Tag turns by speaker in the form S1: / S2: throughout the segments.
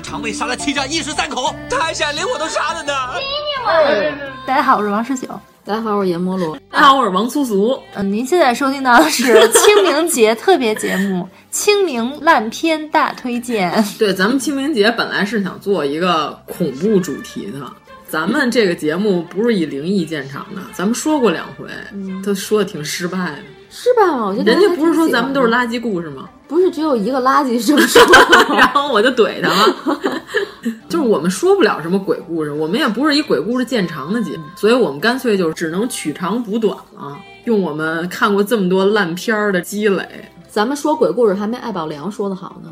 S1: 是不是常被杀了戚家一十三口？他还想连我都杀了呢！
S2: 大家好，我是王十九。
S3: 大家好，我是阎摩罗。
S4: 大家好，我是王苏苏。
S2: 嗯，您现在收听到的是清明节特别节目《清明烂片大推荐》。
S4: 对，咱们清明节本来是想做一个恐怖主题的。咱们这个节目不是以灵异见长的，咱们说过两回，
S3: 嗯
S4: 都说的挺失败的。
S3: 失败吗？我觉得
S4: 人家不是说咱们都是垃圾故事吗？
S3: 不是只有一个垃圾是这么说，
S4: 然后我就怼他了。就是我们说不了什么鬼故事，我们也不是以鬼故事见长的节目，所以我们干脆就只能取长补短了，用我们看过这么多烂片儿的积累。
S3: 咱们说鬼故事还没艾宝良说的好呢。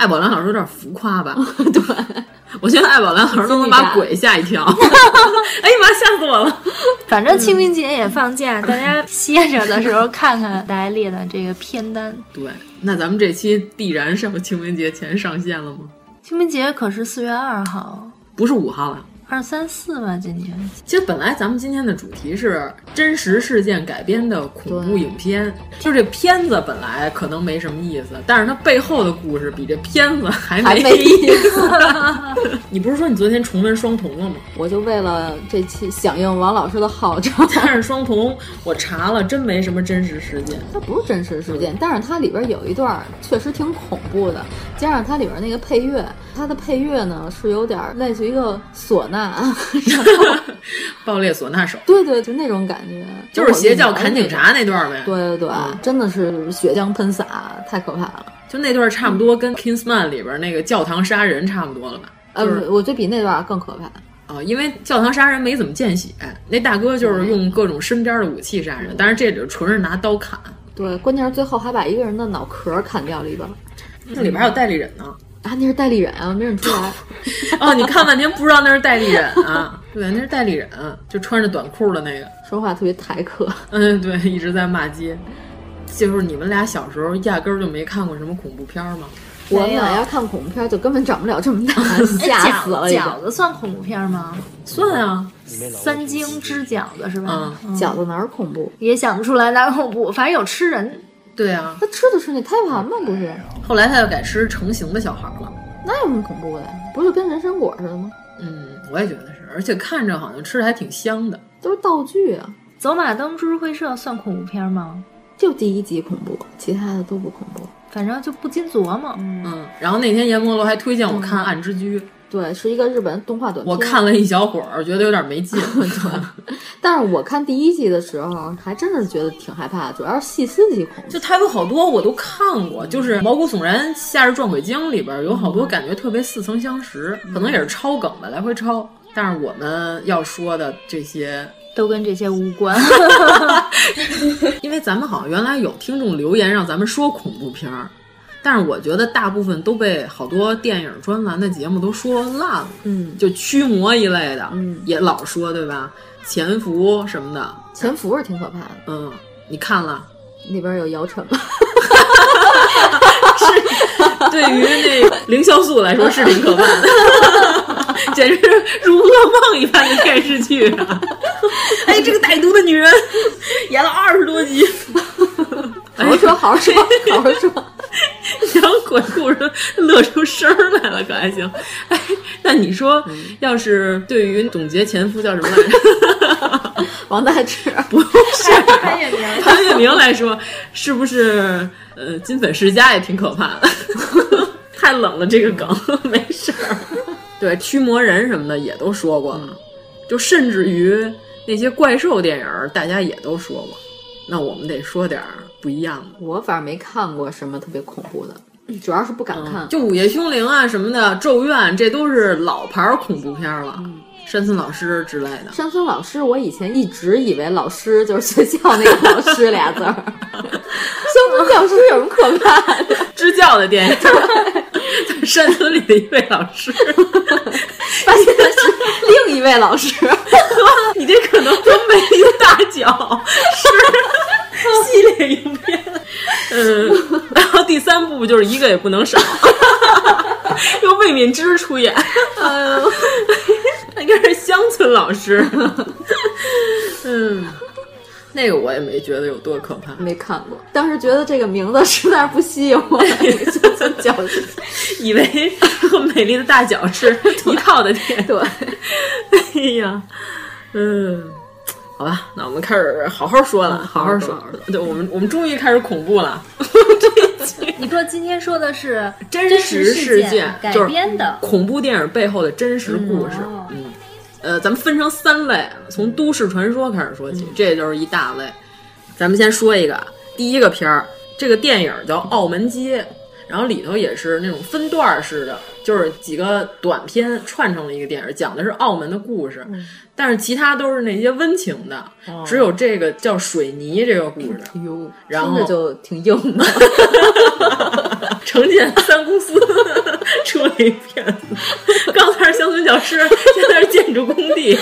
S4: 艾宝良老师有点浮夸吧？
S3: 对，
S4: 我觉得艾宝良老师都能把鬼吓一跳。哎呀妈，吓死我了！
S2: 反正清明节也放假，大家歇着的时候看看大家列的这个片单。
S4: 对，那咱们这期必然是要清明节前上线了吗？
S2: 清明节可是四月二号，
S4: 不是五号了。
S2: 二三四吧，今天。
S4: 其实本来咱们今天的主题是真实事件改编的恐怖影片，就这片子本来可能没什么意思，但是它背后的故事比这片子还
S3: 还
S4: 没
S3: 意
S4: 思。你不是说你昨天重温《双瞳》了吗？
S3: 我就为了这期响应王老师的号召，
S4: 但是《双瞳》我查了，真没什么真实事件。
S3: 它不是真实事件，但是它里边有一段确实挺恐怖的，加上它里边那个配乐，它的配乐呢是有点类似于一个唢呐。
S4: 爆裂唢呐手，
S3: 对对，就那种感觉，
S4: 就是邪教砍警察那段呗。
S3: 对对对，嗯、真的是血浆喷洒，太可怕了。
S4: 就那段差不多跟《Kingsman》里边那个教堂杀人差不多了吧？就是、
S3: 呃，我觉得比那段更可怕。
S4: 啊、哦，因为教堂杀人没怎么见血，那大哥就是用各种身边的武器杀人，但是这里纯是拿刀砍。
S3: 对，关键是最后还把一个人的脑壳砍掉了一半。
S4: 那里边还有代理人呢。
S3: 啊，那是代理人啊，没认出来。
S4: 哦，你看半天不知道那是代理人啊？对，那是代理人，就穿着短裤的那个，
S3: 说话特别台客。
S4: 嗯，对，一直在骂街。就是你们俩小时候压根儿就没看过什么恐怖片吗？
S3: 我们俩要看恐怖片，就根本长不了这么大，吓死了。
S2: 饺子算恐怖片吗？
S4: 算啊，
S2: 三精之饺子是吧？
S3: 嗯、饺子哪儿恐怖？
S2: 也想不出来哪儿恐怖，反正有吃人。
S4: 对啊，
S3: 他吃的是那胎盘吗？不是，
S4: 后来他又改吃成型的小孩了。
S3: 那有什么恐怖的呀？不就跟人参果似的吗？
S4: 嗯，我也觉得是，而且看着好像吃的还挺香的。
S3: 都是道具啊。
S2: 走马灯株式会社算恐怖片吗？
S3: 就第一集恐怖，其他的都不恐怖。
S2: 反正就不禁琢磨。
S4: 嗯，然后那天阎摩罗还推荐我看《暗之居》
S3: 嗯，对，是一个日本动画短片。
S4: 我看了一小会儿，觉得有点没劲。
S3: 对，但是我看第一季的时候，还真是觉得挺害怕，主要是细思极恐。
S4: 就它有好多我都看过，就是《毛骨悚然夏日撞鬼经》里边有好多感觉特别似曾相识，可能也是抄梗的，来回抄。但是我们要说的这些。
S2: 都跟这些无关，
S4: 因为咱们好像原来有听众留言让咱们说恐怖片儿，但是我觉得大部分都被好多电影专栏的节目都说烂了，
S3: 嗯，
S4: 就驱魔一类的，
S3: 嗯，
S4: 也老说对吧？潜伏什么的，
S3: 潜伏是挺可怕的，
S4: 嗯，你看了？
S3: 里边有姚晨吗？
S4: 是对于那凌潇肃来说是挺可怕的，简直如噩梦一般的电视剧啊！哎，这个歹毒的女人演了二十多集，
S3: 好好说，好好说，好好说。
S4: 讲鬼故事乐出声来了，可还行？哎，那你说，要是对于董洁前夫叫什么来着？
S3: 王大治
S4: 不是潘粤明，潘粤明来说，是不是呃金粉世家也挺可怕的？太冷了，这个梗没事儿。对，驱魔人什么的也都说过了，就甚至于那些怪兽电影，大家也都说过。那我们得说点不一样的。
S3: 我反正没看过什么特别恐怖的，主要是不敢看。
S4: 就《午夜凶铃》啊什么的，《咒怨》这都是老牌恐怖片了。山村老师之类的，
S3: 山村老师，我以前一直以为老师就是学校那个老师俩字儿。山村教师有什么可怕的？
S4: 支教的电影，山村里的一位老师，
S3: 发现是另一位老师。
S4: 你这可能跟《美丽的大脚》是系列影片。嗯，然后第三部就是一个也不能少，由魏敏芝出演。哎呦。应该是乡村老师，嗯，那个我也没觉得有多可怕，
S3: 没看过。当时觉得这个名字实在是不吸引我，乡村教师，
S4: 以为和美丽的大脚是 一套的电影。
S3: 对，
S4: 哎呀，嗯，好吧，那我们开始好好说了，好
S3: 好
S4: 说。对，我们我们终于开始恐怖了。
S2: 你说今天说的是
S4: 真
S2: 实
S4: 事
S2: 件改编的
S4: 恐怖电影背后的真实故事。嗯，呃，咱们分成三类，从都市传说开始说起，这就是一大类。咱们先说一个，第一个片儿，这个电影叫《澳门街》，然后里头也是那种分段式的，就是几个短片串成了一个电影，讲的是澳门的故事。但是其他都是那些温情的，只有这个叫水泥这个故事，
S3: 哟，
S4: 然后
S3: 就挺硬的。
S4: 城建三公司出了一片是乡村教师，现在是建筑工地。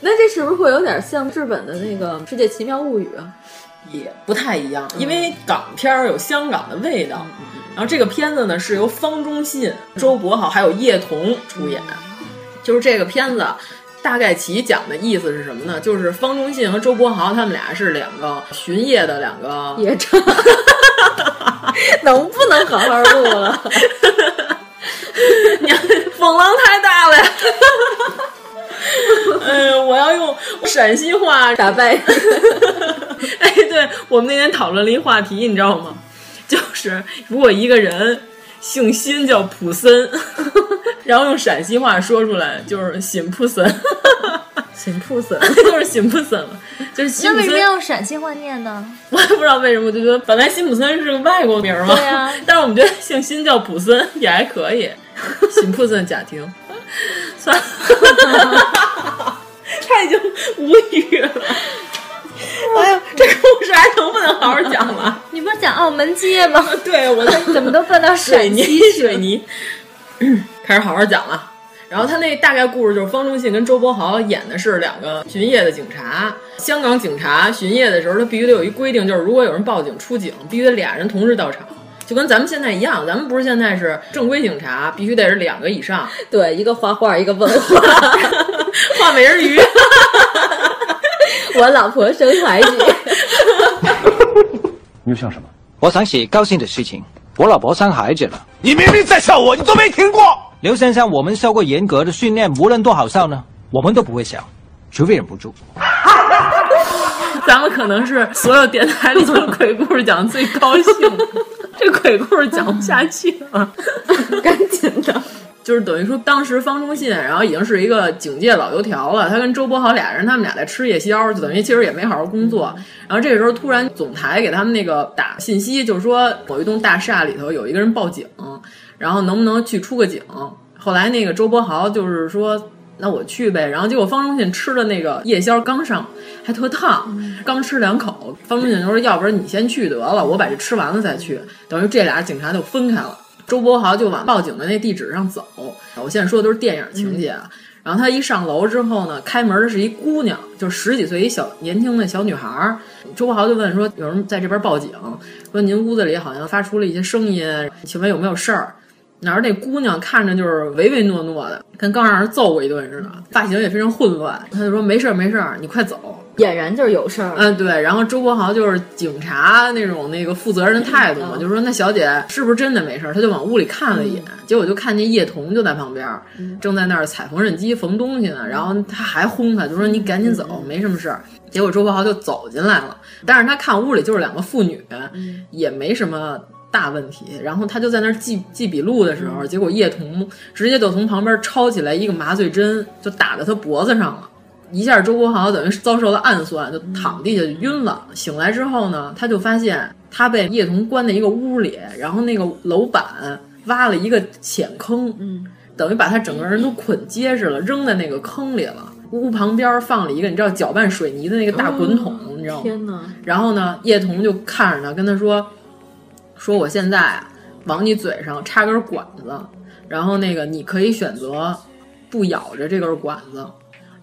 S3: 那这是不是会有点像日本的那个《世界奇妙物语》啊？
S4: 也不太一样，因为港片儿有香港的味道。然后这个片子呢是由方中信、周柏豪还有叶童出演。就是这个片子，大概其讲的意思是什么呢？就是方中信和周柏豪他们俩是两个巡夜的两个
S3: 夜叉，能不能好好录了？
S4: 娘，风浪太大了呀！嗯，我要用陕西话
S3: 打败。
S4: 哎，对我们那天讨论了一话题，你知道吗？就是如果一个人姓辛叫普森。然后用陕西话说出来就是“辛普森”，
S3: 辛普森
S4: 就是辛普森了，就是辛普森。
S2: 那为什么要用陕西话念呢？
S4: 我也不知道为什么，我就觉得本来辛普森是个外国名嘛，
S2: 对呀。
S4: 但是我们觉得姓辛叫普森也还可以，辛普森家庭。算了，他已经无语了。哎呀，这故事还能不能好好讲了？
S2: 你不是讲澳门街吗？
S4: 对，我
S2: 怎么都奔到
S4: 水泥水泥。开始好好讲了，然后他那大概故事就是方中信跟周柏豪演的是两个巡夜的警察。香港警察巡夜的时候，他必须得有一规定，就是如果有人报警出警，必须得俩人同时到场，就跟咱们现在一样。咱们不是现在是正规警察，必须得是两个以上。
S3: 对，一个画画，一个问话，
S4: 画美人鱼。
S3: 我老婆生孩子。
S5: 你又笑什么？我想写高兴的事情。我老婆生孩子了，
S1: 你明明在笑我，你都没听过。
S5: 刘先生，我们受过严格的训练，无论多好笑呢，我们都不会笑，除非忍不住。
S4: 咱们可能是所有电台里头鬼故事讲的最高兴，这鬼故事讲不下去了，
S3: 赶紧的。
S4: 就是等于说，当时方中信，然后已经是一个警界老油条了。他跟周柏豪俩人，他们俩在吃夜宵，就等于其实也没好好工作。然后这个时候，突然总台给他们那个打信息，就是说某一栋大厦里头有一个人报警，然后能不能去出个警？后来那个周柏豪就是说，那我去呗。然后结果方中信吃的那个夜宵刚上，还特烫，刚吃两口，方中信就说，要不然你先去得了，我把这吃完了再去。等于这俩警察就分开了。周柏豪就往报警的那地址上走。我现在说的都是电影情节啊。然后他一上楼之后呢，开门的是一姑娘，就十几岁一小年轻的小女孩儿。周柏豪就问说：“有人在这边报警，说您屋子里好像发出了一些声音，请问有没有事儿？”然后那姑娘看着就是唯唯诺诺的，跟刚让人揍过一顿似的，发型也非常混乱。他就说：“没事儿，没事儿，你快走。”
S3: 俨然就是有事儿。
S4: 嗯，对。然后周柏豪就是警察那种那个负责任的态度嘛，就说那小姐是不是真的没事儿？他就往屋里看了一眼，结果就看见叶童就在旁边，正在那儿踩缝纫机缝东西呢。然后他还轰他，就说你赶紧走，没什么事儿。结果周柏豪就走进来了，但是他看屋里就是两个妇女，也没什么大问题。然后他就在那儿记记笔录的时候，结果叶童直接就从旁边抄起来一个麻醉针，就打在他脖子上了。一下，周国豪等于遭受了暗算，就躺地下就晕了。醒来之后呢，他就发现他被叶童关在一个屋里，然后那个楼板挖了一个浅坑，嗯，等于把他整个人都捆结实了，扔在那个坑里了。屋旁边放了一个你知道搅拌水泥的那个大滚筒，你知道吗？
S3: 天哪！
S4: 然后呢，叶童就看着他，跟他说：“说我现在啊，往你嘴上插根管子，然后那个你可以选择不咬着这根管子。”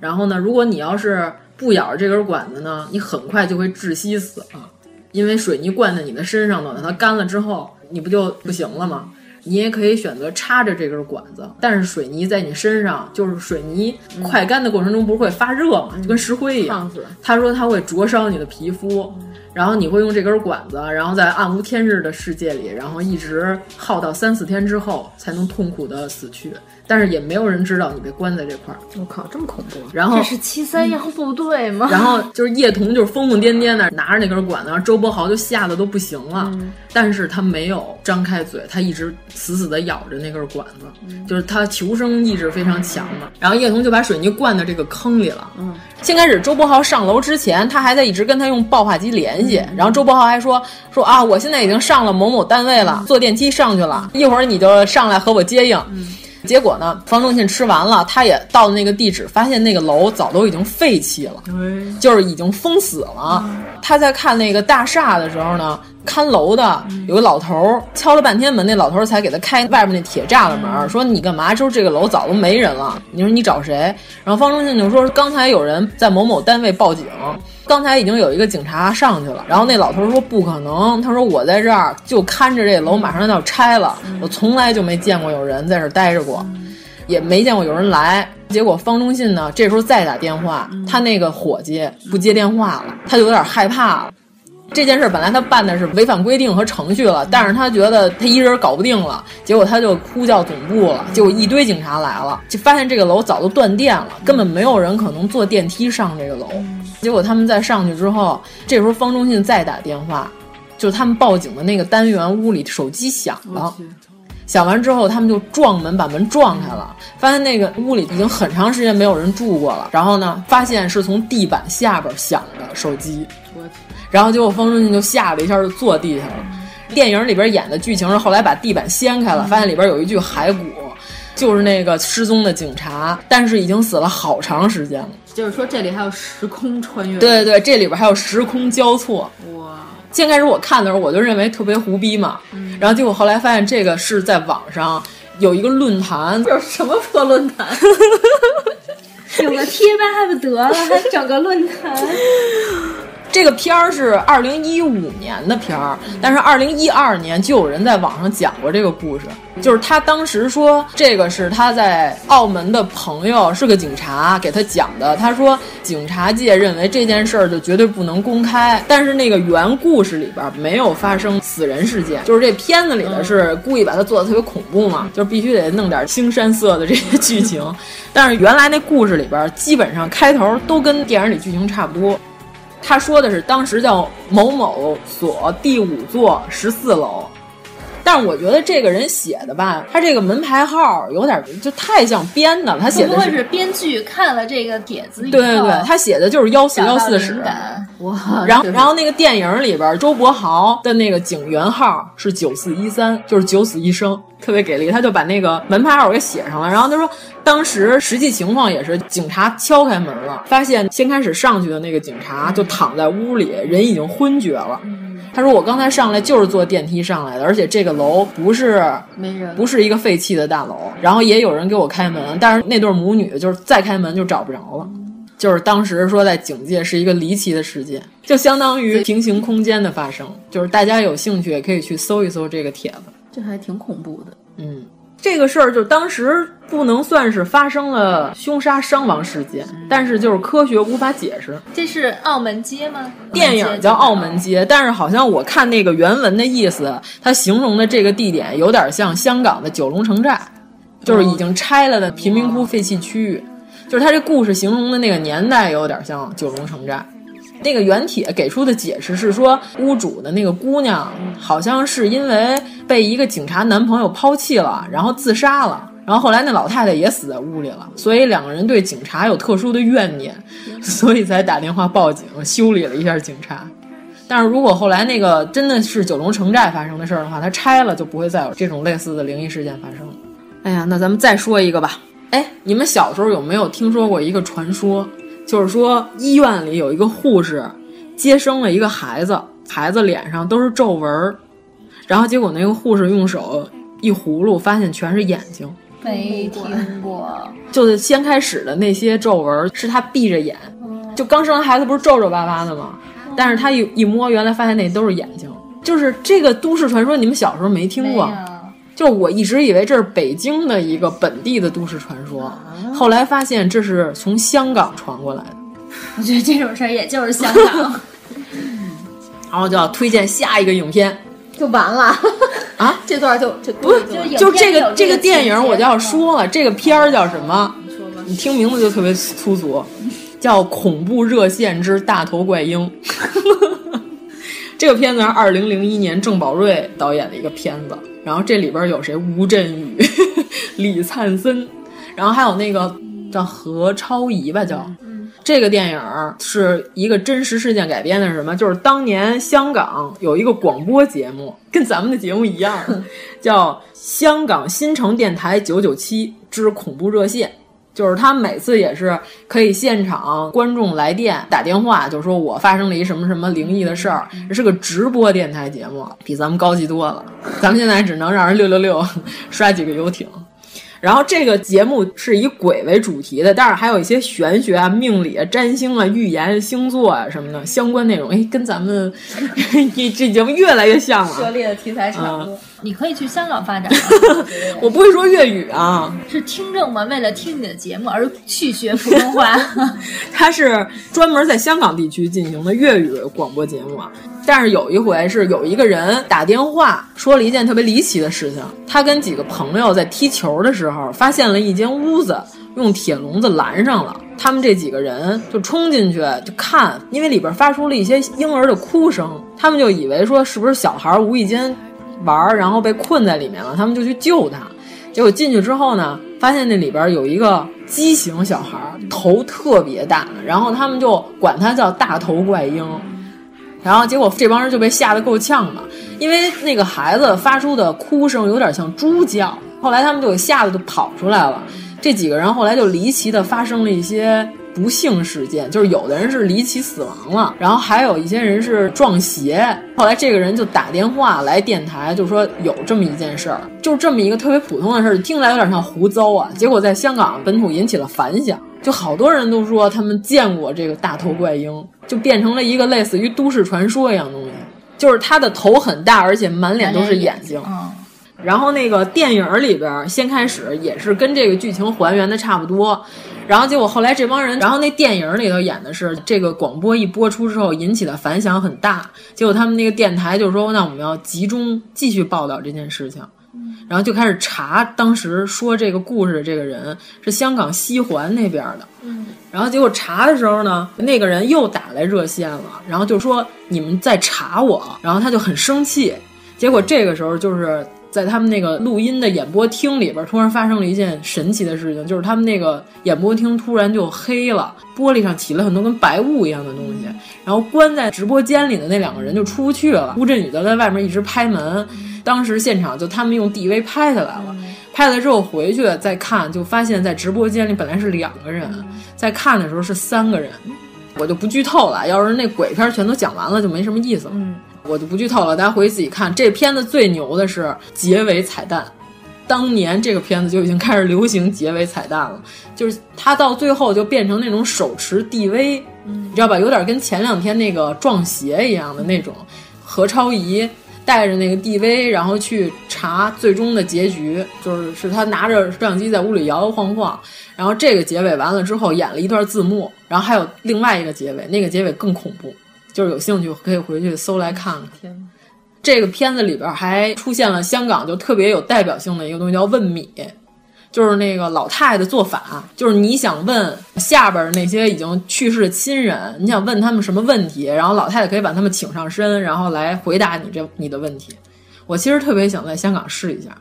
S4: 然后呢，如果你要是不咬着这根管子呢，你很快就会窒息死啊，因为水泥灌在你的身上，等到它干了之后，你不就不行了吗？你也可以选择插着这根管子，但是水泥在你身上，就是水泥快干的过程中不是会发热吗？就跟石灰一样。他说他会灼伤你的皮肤，然后你会用这根管子，然后在暗无天日的世界里，然后一直耗到三四天之后才能痛苦的死去。但是也没有人知道你被关在这块儿。
S3: 我靠，这么恐怖！
S4: 然后
S2: 这是七三幺部队吗？
S4: 然后就是叶童就是疯疯癫癫的拿着那根管子，然后周伯豪就吓得都不行了。
S3: 嗯、
S4: 但是他没有张开嘴，他一直死死的咬着那根管子，嗯、就是他求生意志非常强嘛。然后叶童就把水泥灌到这个坑里了。
S3: 嗯，
S4: 先开始周伯豪上楼之前，他还在一直跟他用报话机联系。
S3: 嗯、
S4: 然后周伯豪还说说啊，我现在已经上了某某单位了，坐电梯上去了，一会儿你就上来和我接应。结果呢，方中信吃完了，他也到了那个地址，发现那个楼早都已经废弃了，就是已经封死了。他在看那个大厦的时候呢，看楼的有个老头敲了半天门，那老头才给他开外面那铁栅栏门，说你干嘛？就是这个楼早都没人了。你说你找谁？然后方中信就说刚才有人在某某单位报警。刚才已经有一个警察上去了，然后那老头说不可能，他说我在这儿就看着这楼马上要拆了，我从来就没见过有人在这儿待着过，也没见过有人来。结果方中信呢，这时候再打电话，他那个伙计不接电话了，他就有点害怕了。这件事本来他办的是违反规定和程序了，但是他觉得他一人搞不定了，结果他就呼叫总部了，结果一堆警察来了，就发现这个楼早都断电了，根本没有人可能坐电梯上这个楼。结果他们在上去之后，这时候方中信再打电话，就是他们报警的那个单元屋里手机响了，响完之后他们就撞门把门撞开了，发现那个屋里已经很长时间没有人住过了，然后呢，发现是从地板下边响的手机。然后结果方中信就吓了一下，就坐地下了。电影里边演的剧情是后来把地板掀开了，发现里边有一具骸骨，就是那个失踪的警察，但是已经死了好长时间了。
S3: 就是说这里还有时空穿越。
S4: 对对对，这里边还有时空交错。
S3: 哇！
S4: 先开始我看的时候，我就认为特别胡逼嘛，
S3: 嗯、
S4: 然后结果后来发现这个是在网上有一个论坛，
S3: 这是什么破论坛？
S2: 有个贴吧还不得了，还整个论坛。
S4: 这个片儿是二零一五年的片儿，但是二零一二年就有人在网上讲过这个故事，就是他当时说这个是他在澳门的朋友是个警察给他讲的。他说警察界认为这件事儿就绝对不能公开，但是那个原故事里边没有发生死人事件，就是这片子里的是故意把它做的特别恐怖嘛，就是必须得弄点青山色的这些剧情。但是原来那故事里边基本上开头都跟电影里剧情差不多。他说的是当时叫某某所第五座十四楼，但是我觉得这个人写的吧，他这个门牌号有点就太像编的了。他写的
S2: 是是编剧看了这个帖子以后，
S4: 对对对，他写的就是幺四幺四室。
S3: 哇！
S4: 然后然后那个电影里边，周柏豪的那个警员号是九四一三，就是九死一生，特别给力。他就把那个门牌号给写上了。然后他说，当时实际情况也是，警察敲开门了，发现先开始上去的那个警察就躺在屋里，人已经昏厥了。他说：“我刚才上来就是坐电梯上来的，而且这个楼不是
S3: 没人，
S4: 不是一个废弃的大楼。然后也有人给我开门，但是那对母女就是再开门就找不着了。就是当时说在警界是一个离奇的事件，就相当于平行空间的发生。就是大家有兴趣也可以去搜一搜这个帖子，
S3: 这还挺恐怖的。
S4: 嗯，这个事儿就当时不能算是发生了凶杀伤亡事件，但是就是科学无法解释。
S2: 这是澳门街吗？
S4: 电影叫《澳门街》，但是好像我看那个原文的意思，它形容的这个地点有点像香港的九龙城寨，就是已经拆了的贫民窟废弃区域。就是它这故事形容的那个年代有点像九龙城寨。那个原帖给出的解释是说，屋主的那个姑娘好像是因为被一个警察男朋友抛弃了，然后自杀了。然后后来那老太太也死在屋里了，所以两个人对警察有特殊的怨念，所以才打电话报警，修理了一下警察。但是如果后来那个真的是九龙城寨发生的事儿的话，它拆了就不会再有这种类似的灵异事件发生了。哎呀，那咱们再说一个吧。哎，你们小时候有没有听说过一个传说？就是说医院里有一个护士接生了一个孩子，孩子脸上都是皱纹儿，然后结果那个护士用手一葫芦，发现全是眼睛。
S2: 没听过，
S4: 就是先开始的那些皱纹是他闭着眼，就刚生完孩子不是皱皱巴巴的吗？但是他一一摸，原来发现那都是眼睛。就是这个都市传说，你们小时候没听过？就我一直以为这是北京的一个本地的都市传说，后来发现这是从香港传过来的。
S2: 我觉得这种事儿也就是香港。
S4: 然后就要推荐下一个影片，
S2: 就完了
S4: 啊！
S3: 这段就就
S4: 不是就这个这个电影我就要说了，这个片儿叫什么？你听名字就特别粗俗，叫《恐怖热线之大头怪婴》。这个片子是二零零一年郑宝瑞导演的一个片子，然后这里边有谁？吴镇宇、李灿森，然后还有那个叫何超仪吧，叫。这个电影是一个真实事件改编的，是什么？就是当年香港有一个广播节目，跟咱们的节目一样，叫《香港新城电台九九七之恐怖热线》。就是他每次也是可以现场观众来电打电话，就说我发生了一什么什么灵异的事儿，这是个直播电台节目，比咱们高级多了。咱们现在只能让人六六六 刷几个游艇。然后这个节目是以鬼为主题的，但是还有一些玄学啊、命理啊、占星啊、预言、星座啊什么的相关内容。哎，跟咱们这节目越来越像了。
S2: 涉猎的题材差不多。你可以去香港发展。
S4: 我不会说粤语啊。
S2: 是听众们为了听你的节目而去学普通话。
S4: 他是专门在香港地区进行的粤语广播节目啊。但是有一回是有一个人打电话说了一件特别离奇的事情，他跟几个朋友在踢球的时候，发现了一间屋子用铁笼子拦上了，他们这几个人就冲进去就看，因为里边发出了一些婴儿的哭声，他们就以为说是不是小孩无意间玩儿，然后被困在里面了，他们就去救他，结果进去之后呢，发现那里边有一个畸形小孩，头特别大，然后他们就管他叫大头怪婴。然后结果这帮人就被吓得够呛嘛，因为那个孩子发出的哭声有点像猪叫。后来他们就吓得就跑出来了。这几个人后来就离奇的发生了一些不幸事件，就是有的人是离奇死亡了，然后还有一些人是撞邪。后来这个人就打电话来电台，就说有这么一件事儿，就这么一个特别普通的事儿，听起来有点像胡诌啊。结果在香港本土引起了反响。就好多人都说他们见过这个大头怪婴，就变成了一个类似于都市传说一样东西。就是他的头很大，而且满脸都是眼睛。然后那个电影里边先开始也是跟这个剧情还原的差不多，然后结果后来这帮人，然后那电影里头演的是这个广播一播出之后引起的反响很大，结果他们那个电台就说那我们要集中继续报道这件事情。然后就开始查当时说这个故事的这个人是香港西环那边的，
S2: 嗯，
S4: 然后结果查的时候呢，那个人又打来热线了，然后就说你们在查我，然后他就很生气。结果这个时候就是在他们那个录音的演播厅里边，突然发生了一件神奇的事情，就是他们那个演播厅突然就黑了，玻璃上起了很多跟白雾一样的东西，然后关在直播间里的那两个人就出不去了。吴镇宇就在外面一直拍门。当时现场就他们用 DV 拍下来了，拍了之后回去再看，就发现在直播间里本来是两个人，在看的时候是三个人。我就不剧透了，要是那鬼片全都讲完了就没什么意思了。我就不剧透了，大家回去自己看。这片子最牛的是结尾彩蛋，当年这个片子就已经开始流行结尾彩蛋了，就是它到最后就变成那种手持 DV，你知道吧？有点跟前两天那个撞邪一样的那种何超仪。带着那个 DV，然后去查最终的结局，就是是他拿着摄像机在屋里摇摇晃晃，然后这个结尾完了之后演了一段字幕，然后还有另外一个结尾，那个结尾更恐怖，就是有兴趣可以回去搜来看看。
S2: 天，
S4: 这个片子里边还出现了香港就特别有代表性的一个东西叫问米，就是那个老太太做法，就是你想问下边那些已经去世的亲人，你想问他们什么问题，然后老太太可以把他们请上身，然后来回答你这你的问题。我其实特别想在香港试一下，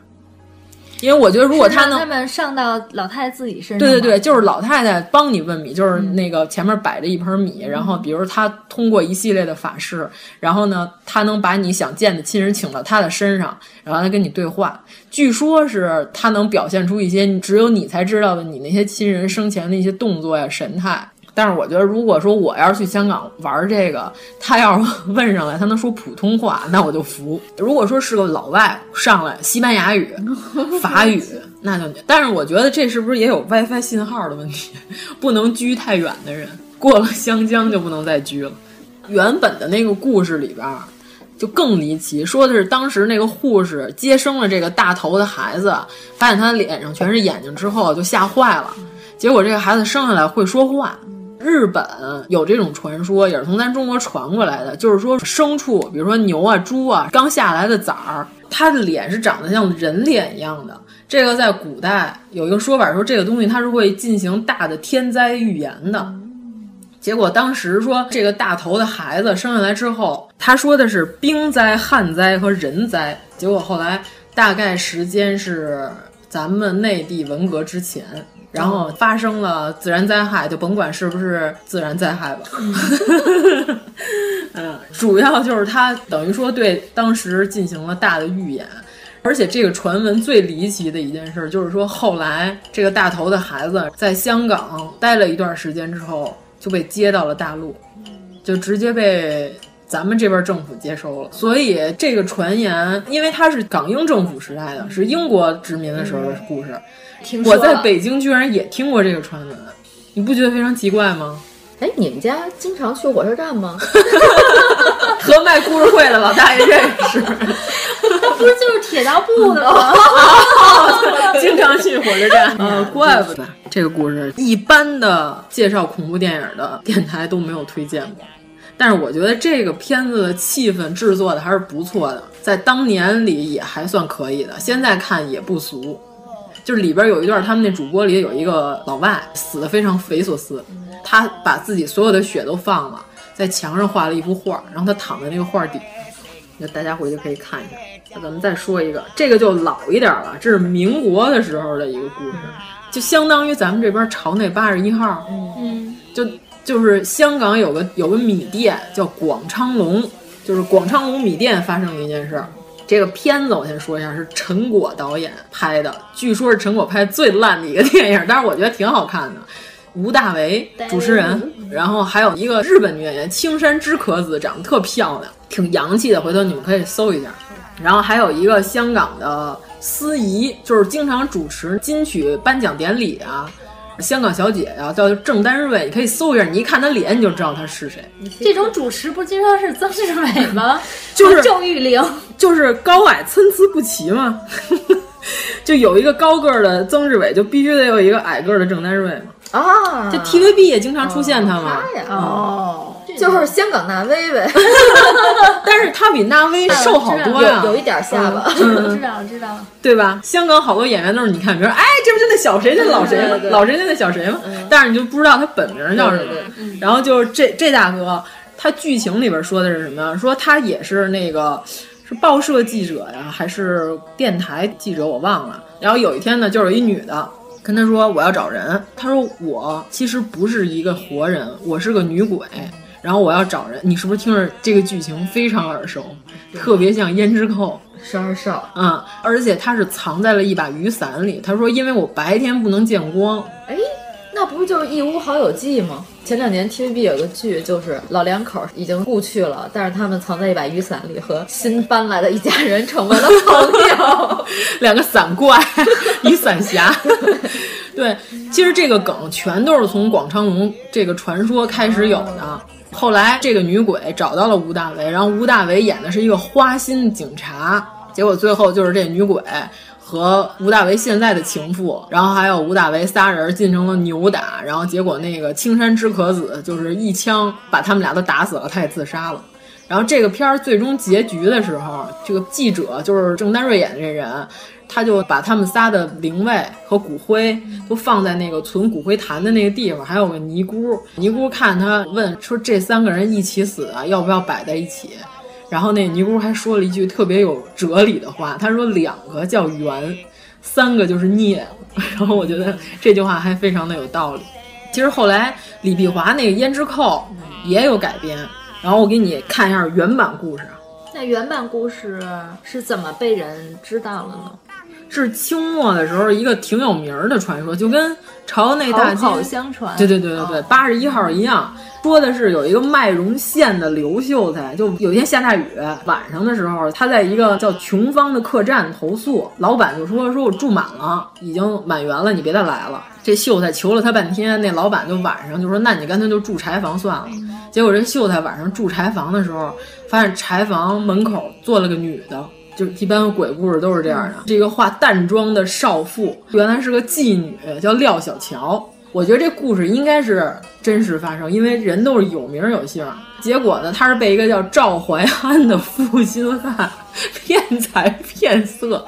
S4: 因为我觉得如果他能，
S2: 他们上到老太太自己身上，
S4: 对对对，就是老太太帮你问米，就是那个前面摆着一盆米，然后比如他通过一系列的法事，然后呢，他能把你想见的亲人请到他的身上，然后他跟你对话。据说是他能表现出一些只有你才知道的你那些亲人生前的一些动作呀、神态。但是我觉得，如果说我要是去香港玩这个，他要是问上来，他能说普通话，那我就服。如果说是个老外上来西班牙语、法语，那就……但是我觉得这是不是也有 WiFi 信号的问题？不能居太远的人，过了湘江就不能再居了。原本的那个故事里边就更离奇，说的是当时那个护士接生了这个大头的孩子，发现他脸上全是眼睛之后，就吓坏了。结果这个孩子生下来会说话。日本有这种传说，也是从咱中国传过来的，就是说牲畜，比如说牛啊、猪啊，刚下来的崽儿，它的脸是长得像人脸一样的。这个在古代有一个说法，说这个东西它是会进行大的天灾预言的。结果当时说这个大头的孩子生下来之后，他说的是兵灾、旱灾和人灾。结果后来大概时间是咱们内地文革之前。然后发生了自然灾害，就甭管是不是自然灾害吧。嗯，主要就是他等于说对当时进行了大的预演，而且这个传闻最离奇的一件事就是说，后来这个大头的孩子在香港待了一段时间之后，就被接到了大陆，就直接被咱们这边政府接收了。所以这个传言，因为它是港英政府时代的，是英国殖民的时候的故事。我在北京居然也听过这个传闻，你不觉得非常奇怪吗？
S3: 哎，你们家经常去火车站吗？
S4: 和卖故事会的老大爷认识，
S2: 他不是就是铁道部的吗？
S4: 经常去火车站，呃，怪不得这个故事一般的介绍恐怖电影的电台都没有推荐过，但是我觉得这个片子的气氛制作的还是不错的，在当年里也还算可以的，现在看也不俗。就是里边有一段，他们那主播里有一个老外死的非常匪夷所思，他把自己所有的血都放了，在墙上画了一幅画，然后他躺在那个画底。下，那大家回去可以看一下。那咱们再说一个，这个就老一点了，这是民国的时候的一个故事，就相当于咱们这边朝内八十一号，
S2: 嗯，
S4: 就就是香港有个有个米店叫广昌隆，就是广昌隆米店发生了一件事。这个片子我先说一下，是陈果导演拍的，据说是陈果拍最烂的一个 电影，但是我觉得挺好看的。吴大维主持人，然后还有一个日本女演员青山知可子，长得特漂亮，挺洋气的，回头你们可以搜一下。然后还有一个香港的司仪，就是经常主持金曲颁奖典礼啊。香港小姐呀，叫郑丹瑞，你可以搜一下，你一看她脸你就知道她是谁。
S2: 这种主持不经常是曾志伟吗？
S4: 就是
S2: 郑玉玲，
S4: 就是高矮参差不齐嘛。就有一个高个儿的曾志伟，就必须得有一个矮个儿的郑丹瑞嘛。
S3: 啊，
S4: 这 TVB 也经常出现他嘛。
S3: 哦，就是香港那威呗。
S4: 但是他比那威瘦好多呀，
S3: 有一点下巴。
S2: 知道知道，
S4: 对吧？香港好多演员都是你看，比如哎，这不就那小谁，那老谁吗？老谁就那小谁吗？但是你就不知道他本名叫什么。然后就是这这大哥，他剧情里边说的是什么？说他也是那个是报社记者呀，还是电台记者？我忘了。然后有一天呢，就有一女的。跟他说我要找人，他说我其实不是一个活人，我是个女鬼，然后我要找人。你是不是听着这个剧情非常耳熟，特别像《胭脂扣》？
S3: 十二少，
S4: 嗯，而且他是藏在了一把雨伞里。他说因为我白天不能见光。
S3: 哎，那不就是《一屋好友记》吗？前两年 TVB 有个剧，就是老两口已经故去了，但是他们藏在一把雨伞里，和新搬来的一家人成为了朋友，
S4: 两个伞怪，雨伞侠。对，其实这个梗全都是从广昌隆这个传说开始有的。后来这个女鬼找到了吴大维，然后吴大维演的是一个花心警察，结果最后就是这女鬼。和吴大维现在的情妇，然后还有吴大维仨人进行了扭打，然后结果那个青山之可子就是一枪把他们俩都打死了，他也自杀了。然后这个片儿最终结局的时候，这个记者就是郑丹瑞演的这人，他就把他们仨的灵位和骨灰都放在那个存骨灰坛的那个地方，还有个尼姑。尼姑看他问说：“这三个人一起死啊，要不要摆在一起？”然后那尼姑还说了一句特别有哲理的话，她说：“两个叫缘，三个就是孽。”然后我觉得这句话还非常的有道理。其实后来李碧华那个《胭脂扣》也有改编。然后我给你看一下原版故事。
S3: 那原版故事是怎么被人知道了呢？
S4: 是清末的时候一个挺有名的传说，就跟朝内大街
S2: 相传。
S4: 对对对对对，八十一号一样，说的是有一个麦荣县的刘秀才，就有一天下大雨，晚上的时候他在一个叫琼芳的客栈投宿，老板就说说我住满了，已经满员了，你别再来了。这秀才求了他半天，那老板就晚上就说，那你干脆就住柴房算了。结果这秀才晚上住柴房的时候，发现柴房门口坐了个女的，就一般鬼故事都是这样的。这个化淡妆的少妇，原来是个妓女，叫廖小乔。我觉得这故事应该是真实发生，因为人都是有名有姓。结果呢，他是被一个叫赵怀安的负心汉骗财骗色。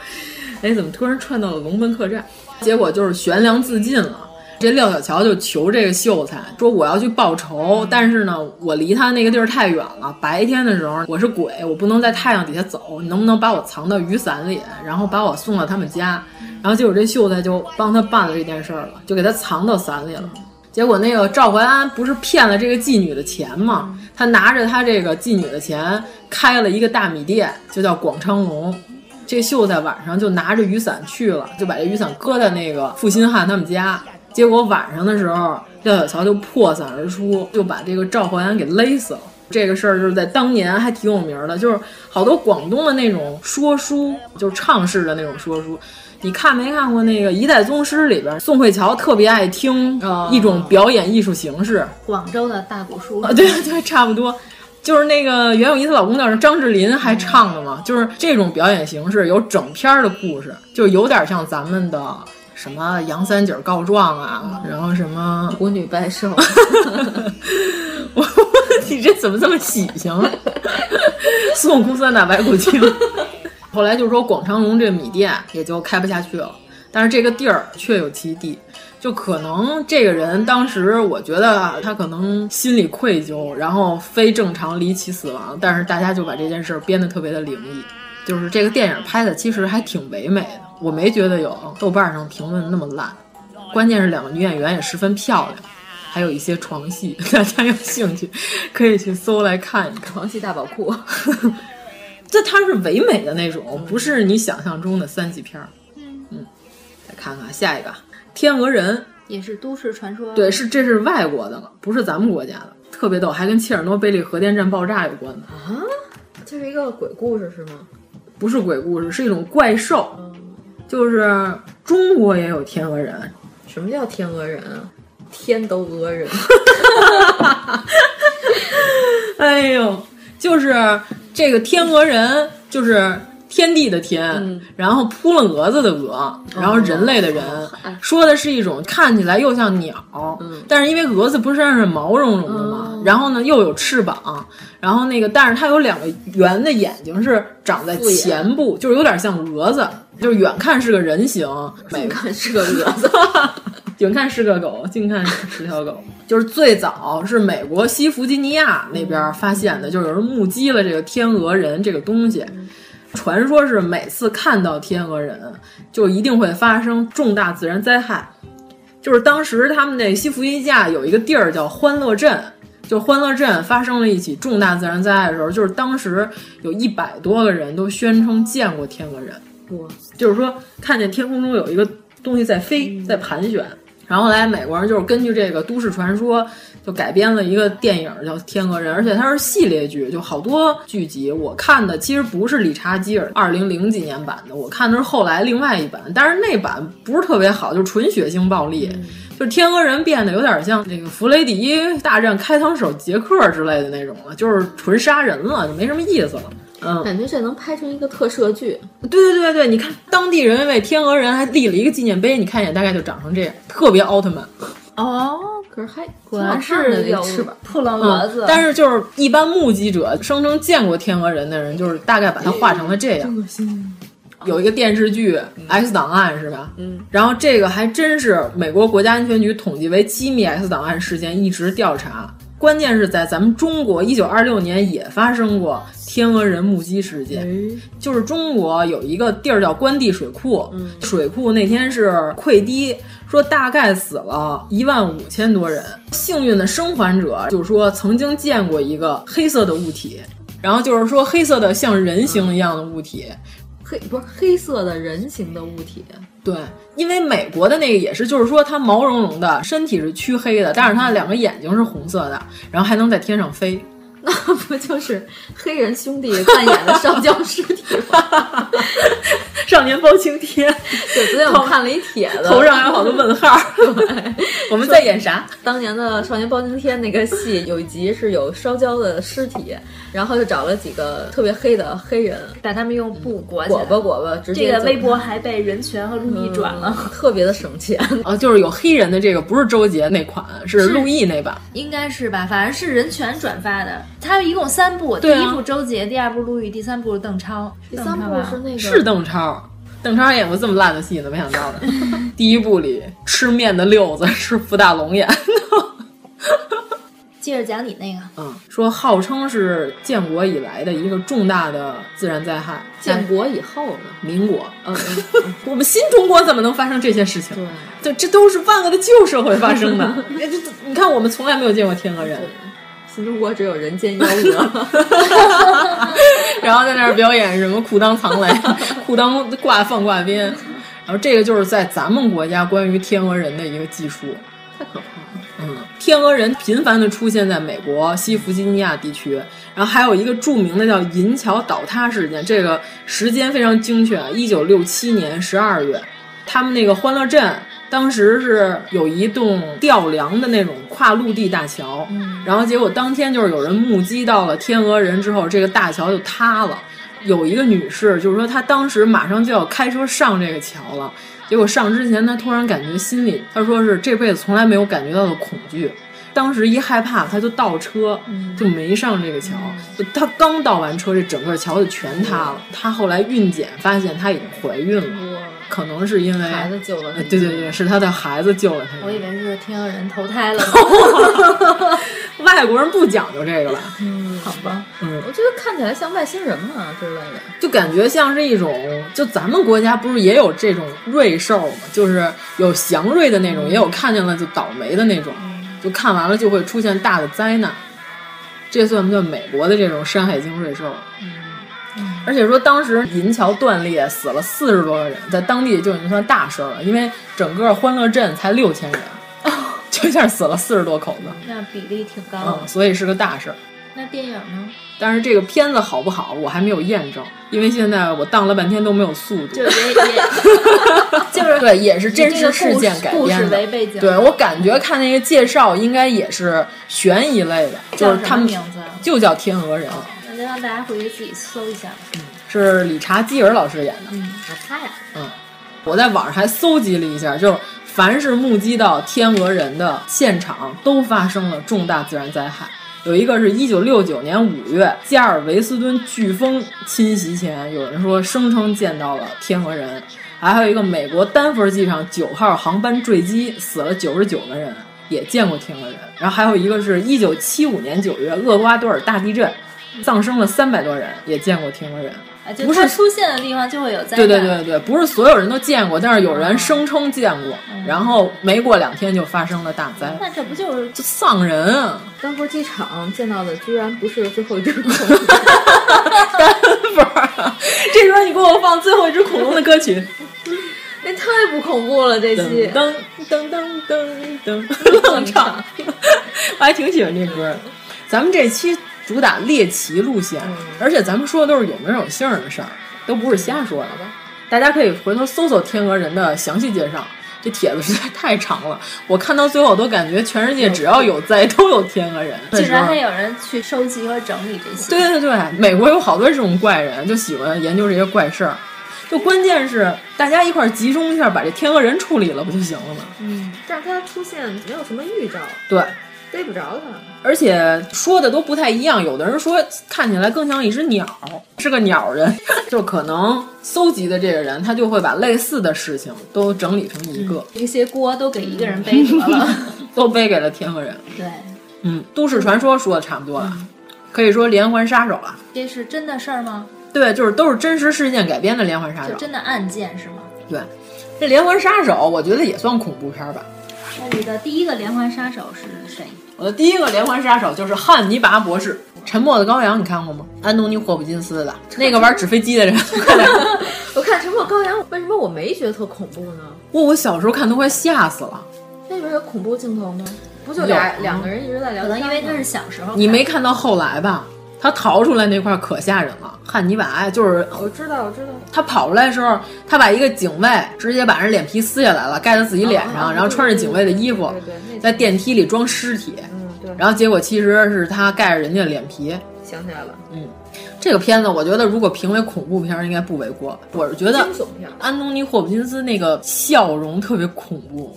S4: 哎，怎么突然串到了龙门客栈？结果就是悬梁自尽了。这廖小乔就求这个秀才说：“我要去报仇，但是呢，我离他那个地儿太远了。白天的时候我是鬼，我不能在太阳底下走。你能不能把我藏到雨伞里，然后把我送到他们家？”然后结果这秀才就帮他办了这件事儿了，就给他藏到伞里了。结果那个赵怀安不是骗了这个妓女的钱吗？他拿着他这个妓女的钱开了一个大米店，就叫广昌隆。这秀才晚上就拿着雨伞去了，就把这雨伞搁在那个负心汉他们家。结果晚上的时候，廖小乔就破伞而出，就把这个赵怀安给勒死了。这个事儿就是在当年还挺有名的，就是好多广东的那种说书，就是唱式的那种说书。你看没看过那个《一代宗师》里边，宋慧乔特别爱听一种表演艺术形式，
S3: 广州的大鼓书
S4: 啊，对对，差不多。就是那个袁咏仪她老公叫张智霖还唱的嘛，就是这种表演形式有整篇的故事，就有点像咱们的。什么杨三姐告状啊，然后什么
S3: 舞女拜寿，
S4: 我你这怎么这么喜庆？孙悟空三打白骨精。后来就说广昌隆这米店也就开不下去了，但是这个地儿确有其地，就可能这个人当时我觉得他可能心里愧疚，然后非正常离奇死亡，但是大家就把这件事编得特别的灵异，就是这个电影拍的其实还挺唯美的。我没觉得有豆瓣上评论那么烂，关键是两个女演员也十分漂亮，还有一些床戏，大家有兴趣可以去搜来看一看。
S3: 床戏大宝库，
S4: 这它是唯美的那种，不是你想象中的三级片儿。嗯，再看看下一个《天鹅人》，
S2: 也是都市传说。
S4: 对，是这是外国的了，不是咱们国家的，特别逗，还跟切尔诺贝利核电站爆炸有关的
S3: 啊。这是一个鬼故事是吗？
S4: 不是鬼故事，是一种怪兽。就是中国也有天鹅人，
S3: 什么叫天鹅人啊？天都讹人，
S4: 哎呦，就是这个天鹅人，就是天地的天，
S3: 嗯、
S4: 然后扑了蛾子的蛾，然后人类的人，
S3: 哦、
S4: 说的是一种看起来又像鸟，
S3: 嗯、
S4: 但是因为蛾子不是身上是毛茸茸的嘛？然后呢又有翅膀，然后那个但是它有两个圆的眼睛是长在前部，就是有点像蛾子。就是远看是个人形，
S3: 近看是个蛾子；
S4: 远看是个狗，近看是条狗。就是最早是美国西弗吉尼亚那边发现的，就是有人目击了这个天鹅人这个东西。传说是每次看到天鹅人，就一定会发生重大自然灾害。就是当时他们那西弗吉尼亚有一个地儿叫欢乐镇，就欢乐镇发生了一起重大自然灾害的时候，就是当时有一百多个人都宣称见过天鹅人。就是说看见天空中有一个东西在飞，在盘旋。然后来美国人就是根据这个都市传说，就改编了一个电影叫《天鹅人》，而且它是系列剧，就好多剧集。我看的其实不是理查基尔二零零几年版的，我看的是后来另外一版，但是那版不是特别好，就是纯血腥暴力，就是天鹅人变得有点像那个弗雷迪大战开膛手杰克之类的那种了，就是纯杀人了，就没什么意思了。嗯，
S3: 感觉这能拍成一个特摄剧。
S4: 对对对对，你看当地人为天鹅人还立了一个纪念碑，你看一眼大概就长成这样，特别奥特曼。
S2: 哦，
S3: 可是还
S2: 果然是有
S3: 那翅膀
S2: 扑棱蛾子。
S4: 嗯但是就是一般目击者声称见过天鹅人的人，就是大概把它画成了这样。恶心有一个电视剧《X 档案》是吧？
S3: 嗯，
S4: 然后这个还真是美国国家安全局统计为机密 X 档案事件，一直调查。关键是在咱们中国，一九二六年也发生过天鹅人目击事件。就是中国有一个地儿叫关帝水库，水库那天是溃堤，说大概死了一万五千多人。幸运的生还者就是说曾经见过一个黑色的物体，然后就是说黑色的像人形一样的物体。
S3: 黑不是黑色的人形的物体，
S4: 对，因为美国的那个也是，就是说它毛茸茸的，身体是黢黑的，但是它的两个眼睛是红色的，然后还能在天上飞。
S3: 那不就是黑人兄弟扮演的上交尸体吗？
S4: 少年包青天，
S3: 对，昨天我看了一帖子，
S4: 头上还有好多问号。
S3: 对，
S4: 我们在演啥？
S3: 当年的《少年包青天》那个戏有一集是有烧焦的尸体，然后就找了几个特别黑的黑人，
S2: 把他们用布裹
S3: 裹吧裹吧，直接
S2: 这个微博还被人权和陆毅转了，
S3: 嗯、特别的省钱
S4: 啊！就是有黑人的这个不是周杰那款，是陆毅那版，
S2: 应该是吧？反正是人权转发的。他一共三部，
S4: 啊、
S2: 第一部周杰，第二部陆毅，第三部邓超。
S3: 第三部是那个
S4: 是邓超。邓超演过这么烂的戏呢，没想到的。第一部里吃面的六子是傅大龙演的。
S2: 接着讲你那个，
S4: 嗯，说号称是建国以来的一个重大的自然灾害。
S3: 建国以后呢？
S4: 民国，
S3: 嗯，
S4: 我们新中国怎么能发生这些事情？
S3: 对，
S4: 这这都是万恶的旧社会发生的。你看，我们从来没有见过天鹅人。
S3: 新中国只有人间妖魔，
S4: 然后在那儿表演什么裤裆藏雷，裤裆挂放挂鞭，然后这个就是在咱们国家关于天鹅人的一个技术，天鹅人频繁的出现在美国西弗吉尼亚地区，然后还有一个著名的叫银桥倒塌事件，这个时间非常精确，一九六七年十二月，他们那个欢乐镇。当时是有一栋吊梁的那种跨陆地大桥，
S3: 嗯、
S4: 然后结果当天就是有人目击到了天鹅人之后，这个大桥就塌了。有一个女士就是说，她当时马上就要开车上这个桥了，结果上之前他突然感觉心里，他说是这辈子从来没有感觉到的恐惧。当时一害怕，他就倒车，就没上这个桥。就她刚倒完车，这整个桥就全塌了。他后来孕检发现她已经怀孕了。可能是因为
S3: 孩子救了他，
S4: 对对对，是他的孩子救了他。
S2: 我以为是天鹅人投胎了
S4: 外国人不讲究这个了？
S3: 嗯，好吧，
S4: 嗯，
S3: 我觉得看起来像外星人嘛之类的，
S4: 就感觉像是一种，就咱们国家不是也有这种瑞兽嘛？就是有祥瑞的那种，也有看见了就倒霉的那种，就看完了就会出现大的灾难。这算不算美国的这种山海经瑞兽？
S3: 嗯。
S4: 而且说当时银桥断裂，死了四十多个人，在当地就已经算大事了，因为整个欢乐镇才六千人，就一下死了四十多口子，
S2: 那比例挺高
S4: 的、嗯，所以是个大事儿。
S2: 那电影呢？
S4: 但是这个片子好不好，我还没有验证，因为现在我荡了半天都没有速度。
S2: 就也也，就是
S4: 对，也是真实事件改编的。对我感觉看那个介绍，应该也是悬疑类的，就是他们
S2: 名字
S4: 就叫天鹅人。
S2: 那就让大家回去自己搜一下。
S4: 嗯，是理查基尔老师演的。
S2: 嗯，我猜呀。
S4: 嗯，我在网上还搜集了一下，就是凡是目击到天鹅人的现场，都发生了重大自然灾害。有一个是一九六九年五月，加尔维斯敦飓风侵袭前，有人说声称见到了天鹅人。还有一个美国丹佛机场九号航班坠机，死了九十九个人，也见过天鹅人。然后还有一个是一九七五年九月厄瓜多尔大地震。丧生了三百多人，也见过天鹅人。
S2: 不是出现的地方就会有灾难。
S4: 对对对对，不是所有人都见过，但是有人声称见过，
S2: 嗯、
S4: 然后没过两天就发生了大灾。
S2: 那这不就是
S4: 就丧人啊！
S3: 丹佛机场见到的居然不是最后一只恐龙。
S4: 丹佛，这时候你给我放最后一只恐龙的歌曲，
S3: 那太不恐怖了，这期
S4: 噔噔噔噔噔愣唱，我还挺喜欢这歌。咱们这期。主打猎奇路线，
S3: 嗯、
S4: 而且咱们说的都是有名有姓的事儿，都不是瞎说的。大家可以回头搜搜天鹅人的详细介绍，这帖子实在太长了，我看到最后都感觉全世界只要有灾都有天鹅人。
S2: 竟然还有人去收集和整理这些。
S4: 对对对，美国有好多这种怪人，就喜欢研究这些怪事儿。就关键是大家一块儿集中一下，把这天鹅人处理了不就行了吗？
S3: 嗯，但是他出现没有什么预兆，
S4: 对，
S3: 逮不着他。
S4: 而且说的都不太一样，有的人说看起来更像一只鸟，是个鸟人，就可能搜集的这个人他就会把类似的事情都整理成一个，
S2: 这些锅都给一个人背得了，
S4: 都背给了天鹅人。
S2: 对，
S4: 嗯，都市传说说的差不多了，可以说连环杀手了。
S2: 这是真的事儿吗？
S4: 对，就是都是真实事件改编的连环杀手，
S2: 真的案件是吗？
S4: 对，这连环杀手我觉得也算恐怖片吧。
S2: 那你的第一个连环杀手是谁？
S4: 我的第一个连环杀手就是汉尼拔博士，《沉默的羔羊》你看过吗？安东尼·霍普金斯的那个玩纸飞机的人。
S3: 我看《沉默羔羊》，为什么我没觉得特恐怖呢？
S4: 我，我小时候看都快吓死了。
S3: 那里边有恐怖镜头吗？不就俩两个人一直在聊天？
S2: 可能因为那是小时候。
S4: 你没看到后来吧？他逃出来那块可吓人了。汉尼拔就是
S3: 我知道，我知道。
S4: 他跑出来的时候，他把一个警卫直接把人脸皮撕下来了，盖在自己脸上，然后穿着警卫的衣服，在电梯里装尸体。
S3: 嗯，对。
S4: 然后结果其实是他盖着人家的脸皮。
S3: 想起来了，
S4: 嗯，这个片子我觉得如果评为恐怖片应该不为过。我是觉得安东尼·霍普金斯那个笑容特别恐怖。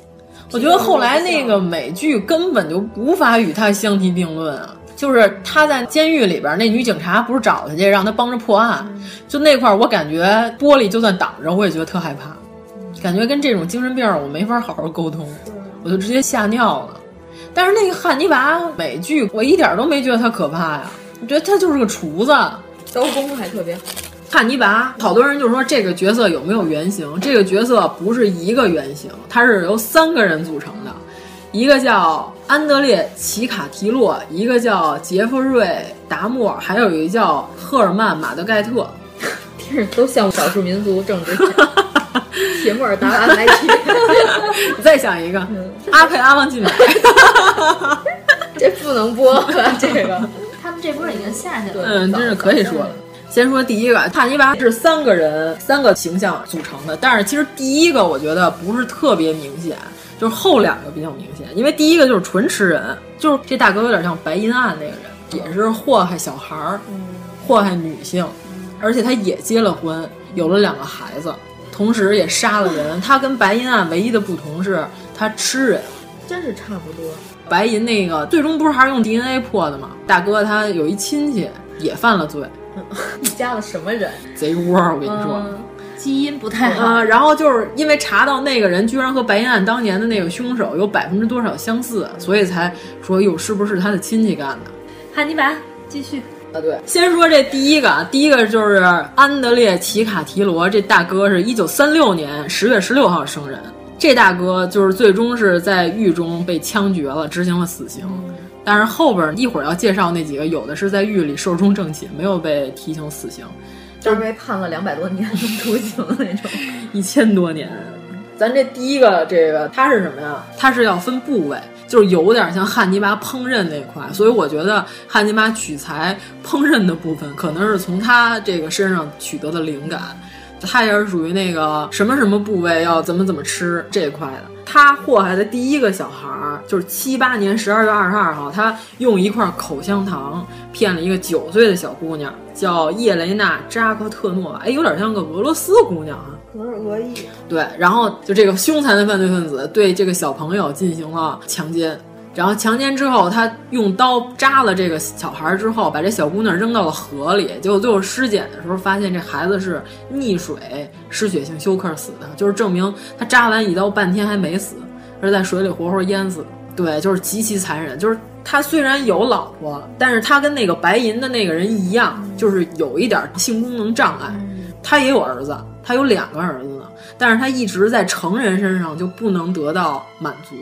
S4: 我觉得后来那个美剧根本就无法与他相提并论啊。就是他在监狱里边，那女警察不是找他去，让他帮着破案。就那块儿，我感觉玻璃就算挡着，我也觉得特害怕，感觉跟这种精神病我没法好好沟通，我就直接吓尿了。但是那个汉尼拔美剧，我一点都没觉得他可怕呀，我觉得他就是个厨子，
S3: 刀工还特别好。
S4: 汉尼拔，好多人就说这个角色有没有原型？这个角色不是一个原型，它是由三个人组成的。一个叫安德烈·奇卡提洛，一个叫杰弗瑞·达莫，还有一个叫赫尔曼·马德盖特，
S3: 听着都像少数民族政治。铁木尔达安莱提，
S4: 你再想一个，阿佩阿旺晋美，
S3: 这不能播这个。
S2: 他们这波已经下去了，
S4: 嗯，真是可以说了。先说第一个，帕尼拔是三个人三个形象组成的，但是其实第一个我觉得不是特别明显。就是后两个比较明显，因为第一个就是纯吃人，就是这大哥有点像白银案那个人，也是祸害小孩儿，祸害女性，而且他也结了婚，有了两个孩子，同时也杀了人。他跟白银案唯一的不同是他吃人，
S3: 真是差不多。
S4: 白银那个最终不是还是用 DNA 破的吗？大哥他有一亲戚也犯了罪，
S3: 你家的什么人？
S4: 贼窝，我跟你说。
S2: 基因不太好
S4: 啊，然后就是因为查到那个人居然和白银案当年的那个凶手有百分之多少相似，所以才说哟，是不是他的亲戚干的？
S2: 汉尼拔继续
S4: 啊，对，先说这第一个啊，第一个就是安德烈·奇卡提罗，这大哥是一九三六年十月十六号生人，这大哥就是最终是在狱中被枪决了，执行了死刑。但是后边一会儿要介绍那几个，有的是在狱里寿终正寝，没有被提醒死刑。
S3: 就是被判了两百多年徒刑的那种，
S4: 一千多年。咱这第一个这个它是什么呀？它是要分部位，就是有点像汉尼拔烹饪那块，所以我觉得汉尼拔取材烹饪的部分，可能是从他这个身上取得的灵感。他也是属于那个什么什么部位要怎么怎么吃这块的。他祸害的第一个小孩儿，就是七八年十二月二十二号，他用一块口香糖骗了一个九岁的小姑娘，叫叶雷娜·扎克特诺娃，哎，有点像个俄罗斯姑娘啊，
S3: 可能是俄裔。
S4: 对，然后就这个凶残的犯罪分子对这个小朋友进行了强奸。然后强奸之后，他用刀扎了这个小孩之后，把这小姑娘扔到了河里。结果最后尸检的时候，发现这孩子是溺水失血性休克死的，就是证明他扎完一刀半天还没死，而是在水里活活淹死的。对，就是极其残忍。就是他虽然有老婆，但是他跟那个白银的那个人一样，就是有一点性功能障碍。他也有儿子，他有两个儿子呢，但是他一直在成人身上就不能得到满足。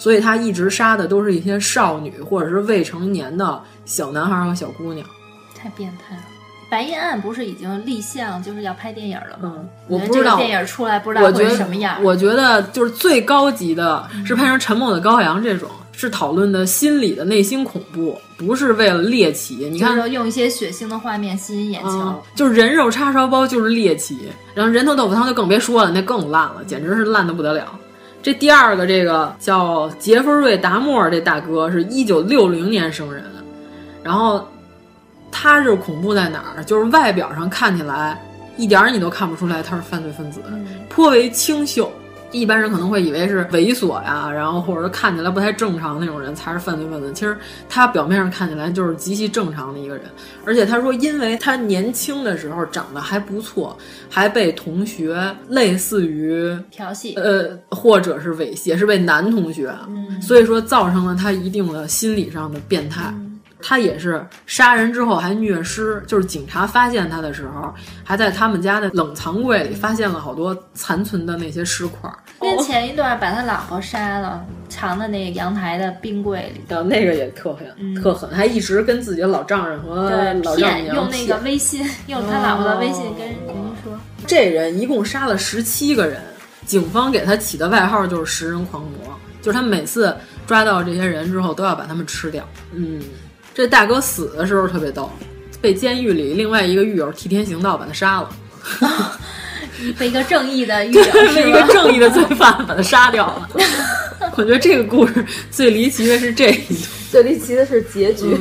S4: 所以他一直杀的都是一些少女或者是未成年的小男孩和小姑娘，
S2: 太变态了。白银案不是已经立项，就是要拍电影了吗？
S4: 我不知道
S2: 电影出来不知道会什么样。
S4: 我觉得就是最高级的是拍成《沉默的羔羊》这种，是讨论的心理的内心恐怖，不是为了猎奇。你看，
S2: 用一些血腥的画面吸引眼球，
S4: 就是人肉叉烧包就是猎奇，然后人头豆腐汤就更别说了，那更烂了，简直是烂的不得了。这第二个，这个叫杰弗瑞·达莫这大哥是一九六零年生人，然后他是恐怖在哪儿？就是外表上看起来一点儿你都看不出来他是犯罪分子，颇为清秀。一般人可能会以为是猥琐呀，然后或者说看起来不太正常那种人才是犯罪分子。其实他表面上看起来就是极其正常的一个人，而且他说，因为他年轻的时候长得还不错，还被同学类似于
S2: 调戏，
S4: 呃，或者是猥亵，是被男同学，所以说造成了他一定的心理上的变态。他也是杀人之后还虐尸，就是警察发现他的时候，还在他们家的冷藏柜里发现了好多残存的那些尸块。
S2: 跟前一段把他老婆杀了，藏在那个阳台的冰柜里。
S4: 的那个也特狠，特狠，还一直跟自己的老丈人和老丈
S2: 人，用那个微信，用他老婆的微信跟人家说。
S4: 这人一共杀了十七个人，警方给他起的外号就是“食人狂魔”，就是他每次抓到这些人之后都要把他们吃掉。嗯。这大哥死的时候特别逗，被监狱里另外一个狱友替天行道把他杀了，
S2: 被一个正义的狱 友，
S4: 被一个正义的罪犯把他杀掉了。我觉得这个故事最离奇的是这一段，
S3: 最离奇的是结局，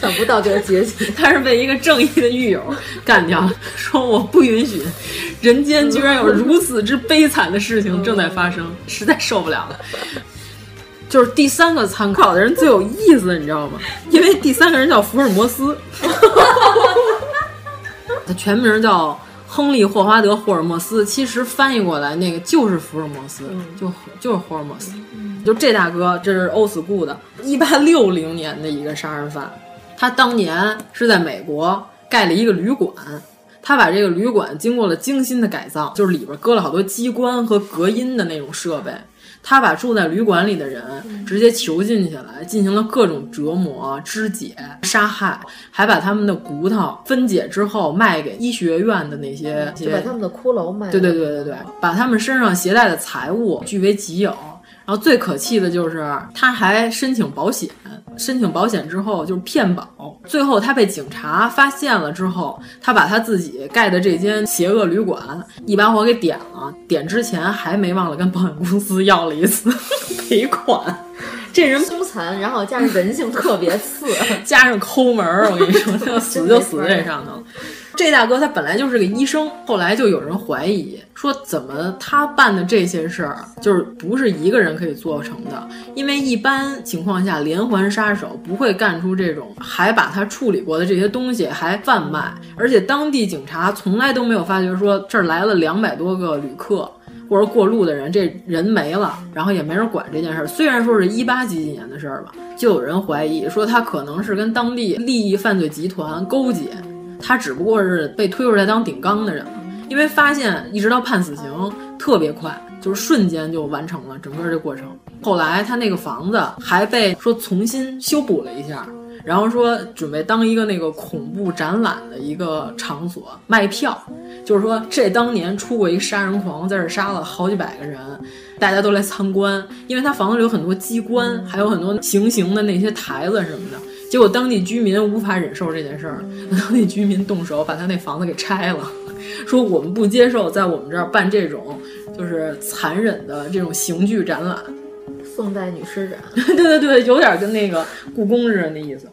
S3: 想不到这个结局，
S4: 他是被一个正义的狱友干掉了，说我不允许人间居然有如此之悲惨的事情正在发生，实在受不了了。就是第三个参考的人最有意思，你知道吗？因为第三个人叫福尔摩斯，他全名叫亨利·霍华德·霍尔莫斯，其实翻译过来那个就是福尔摩斯，就就是霍尔莫斯。就这大哥，这是欧斯固的，一八六零年的一个杀人犯，他当年是在美国盖了一个旅馆，他把这个旅馆经过了精心的改造，就是里边搁了好多机关和隔音的那种设备。他把住在旅馆里的人直接囚禁起来，进行了各种折磨、肢解、杀害，还把他们的骨头分解之后卖给医学院的那些，
S3: 就把他们的骷髅卖。
S4: 对对对对对，把他们身上携带的财物据为己有。然后最可气的就是他还申请保险，申请保险之后就是骗保，最后他被警察发现了之后，他把他自己盖的这间邪恶旅馆一把火给点了，点之前还没忘了跟保险公司要了一次 赔款。这人
S3: 凶残，然后加上人性特别次，
S4: 加上抠门儿，我跟你说，死就死在这上头。这大哥他本来就是个医生，后来就有人怀疑说，怎么他办的这些事儿就是不是一个人可以做成的？因为一般情况下，连环杀手不会干出这种还把他处理过的这些东西还贩卖，而且当地警察从来都没有发觉说这儿来了两百多个旅客或者过路的人，这人没了，然后也没人管这件事儿。虽然说是一八几几年的事儿吧，就有人怀疑说他可能是跟当地利益犯罪集团勾结。他只不过是被推出来当顶缸的人了，因为发现一直到判死刑特别快，就是瞬间就完成了整个这过程。后来他那个房子还被说重新修补了一下，然后说准备当一个那个恐怖展览的一个场所卖票，就是说这当年出过一个杀人狂，在这杀了好几百个人，大家都来参观，因为他房子里有很多机关，还有很多行刑的那些台子什么的。结果当地居民无法忍受这件事儿，当地居民动手把他那房子给拆了，说我们不接受在我们这儿办这种就是残忍的这种刑具展览。
S3: 宋代女尸展，
S4: 对对对，有点跟那个故宫似的那意思，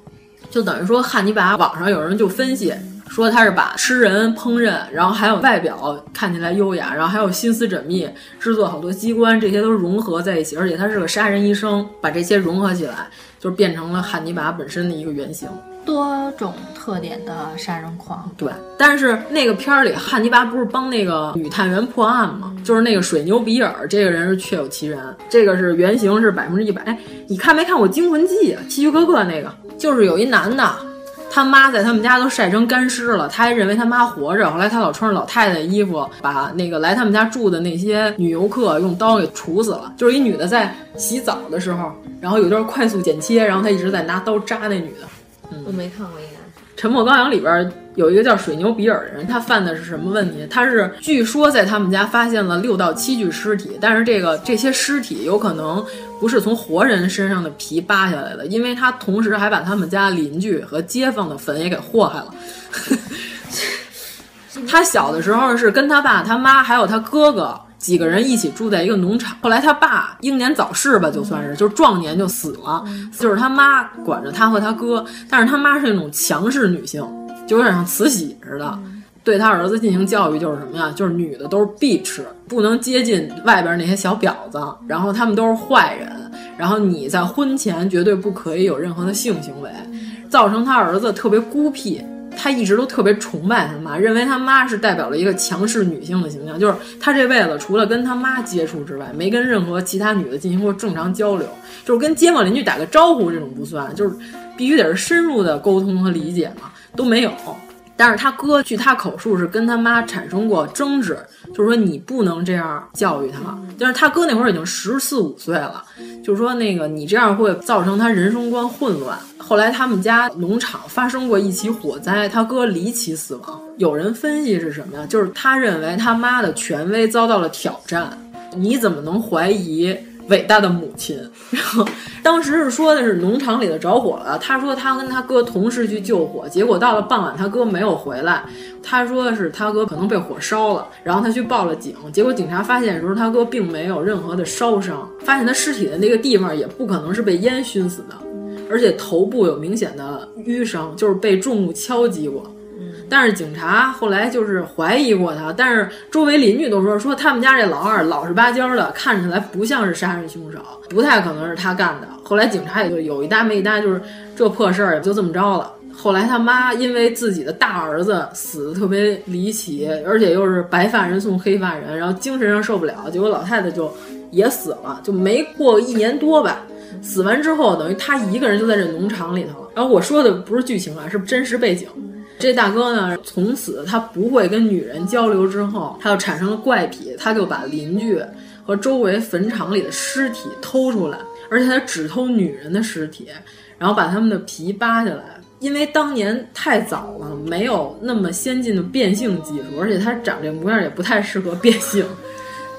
S4: 就等于说汉尼拔。网上有人就分析说他是把吃人、烹饪，然后还有外表看起来优雅，然后还有心思缜密，制作好多机关，这些都融合在一起，而且他是个杀人医生，把这些融合起来。就变成了汉尼拔本身的一个原型，
S2: 多种特点的杀人狂。
S4: 对，但是那个片儿里，汉尼拔不是帮那个女探员破案吗？就是那个水牛比尔这个人是确有其人，这个是原型是百分之一百。哎，你看没看过《惊魂记》啊？希区柯克那个，就是有一男的。他妈在他们家都晒成干尸了，他还认为他妈活着。后来他老穿着老太太的衣服，把那个来他们家住的那些女游客用刀给处死了。就是一女的在洗澡的时候，然后有段快速剪切，然后他一直在拿刀扎那女的。
S3: 嗯，我没看过，应该是《
S4: 沉默羔羊》里边有一个叫水牛比尔的人，他犯的是什么问题？他是据说在他们家发现了六到七具尸体，但是这个这些尸体有可能。不是从活人身上的皮扒下来的，因为他同时还把他们家邻居和街坊的坟也给祸害了。他小的时候是跟他爸、他妈还有他哥哥几个人一起住在一个农场，后来他爸英年早逝吧，就算是就是壮年就死了，就是他妈管着他和他哥，但是他妈是那种强势女性，就有点像慈禧似的。对他儿子进行教育，就是什么呀？就是女的都是 bitch，不能接近外边那些小婊子，然后他们都是坏人，然后你在婚前绝对不可以有任何的性行为，造成他儿子特别孤僻。他一直都特别崇拜他妈，认为他妈是代表了一个强势女性的形象。就是他这辈子除了跟他妈接触之外，没跟任何其他女的进行过正常交流，就是跟街坊邻居打个招呼这种不算，就是必须得是深入的沟通和理解嘛，都没有。但是他哥据他口述是跟他妈产生过争执，就是说你不能这样教育他。但是他哥那会儿已经十四五岁了，就是说那个你这样会造成他人生观混乱。后来他们家农场发生过一起火灾，他哥离奇死亡。有人分析是什么呀？就是他认为他妈的权威遭到了挑战。你怎么能怀疑？伟大的母亲，然后当时是说的是农场里的着火了。他说他跟他哥同时去救火，结果到了傍晚他哥没有回来。他说是他哥可能被火烧了，然后他去报了警。结果警察发现的时候，他哥并没有任何的烧伤，发现他尸体的那个地方也不可能是被烟熏死的，而且头部有明显的淤伤，就是被重物敲击过。但是警察后来就是怀疑过他，但是周围邻居都说说他们家这老二老实巴交的，看起来不像是杀人凶手，不太可能是他干的。后来警察也就有一搭没一搭，就是这破事儿也就这么着了。后来他妈因为自己的大儿子死的特别离奇，而且又是白发人送黑发人，然后精神上受不了，结果老太太就也死了，就没过一年多吧。死完之后，等于他一个人就在这农场里头了。然后我说的不是剧情啊，是真实背景。这大哥呢，从此他不会跟女人交流，之后他就产生了怪癖，他就把邻居和周围坟场里的尸体偷出来，而且他只偷女人的尸体，然后把他们的皮扒下来。因为当年太早了，没有那么先进的变性技术，而且他长这模样也不太适合变性，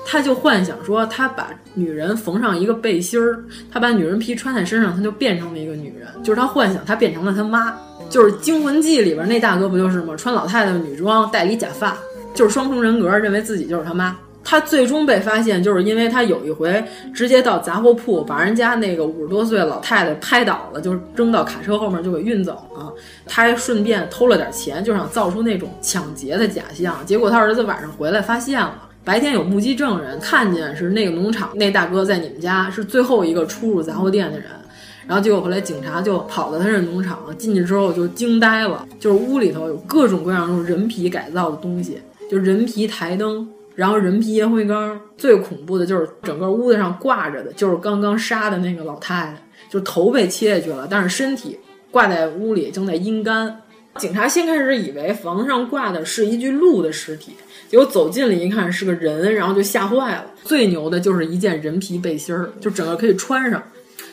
S4: 他就幻想说，他把女人缝上一个背心儿，他把女人皮穿在身上，他就变成了一个女人，就是他幻想他变成了他妈。就是《惊魂记》里边那大哥不就是吗？穿老太太女装，戴一假发，就是双重人格，认为自己就是他妈。他最终被发现，就是因为他有一回直接到杂货铺，把人家那个五十多岁老太太拍倒了，就扔到卡车后面就给运走了。他还顺便偷了点钱，就想造出那种抢劫的假象。结果他儿子晚上回来发现了，白天有目击证人看见是那个农场那大哥在你们家是最后一个出入杂货店的人。然后结果后来警察就跑到他这农场，进去之后就惊呆了，就是屋里头有各种各样用人皮改造的东西，就人皮台灯，然后人皮烟灰缸，最恐怖的就是整个屋子上挂着的就是刚刚杀的那个老太太，就头被切下去了，但是身体挂在屋里正在阴干。警察先开始以为房上挂的是一具鹿的尸体，结果走近了一看是个人，然后就吓坏了。最牛的就是一件人皮背心儿，就整个可以穿上。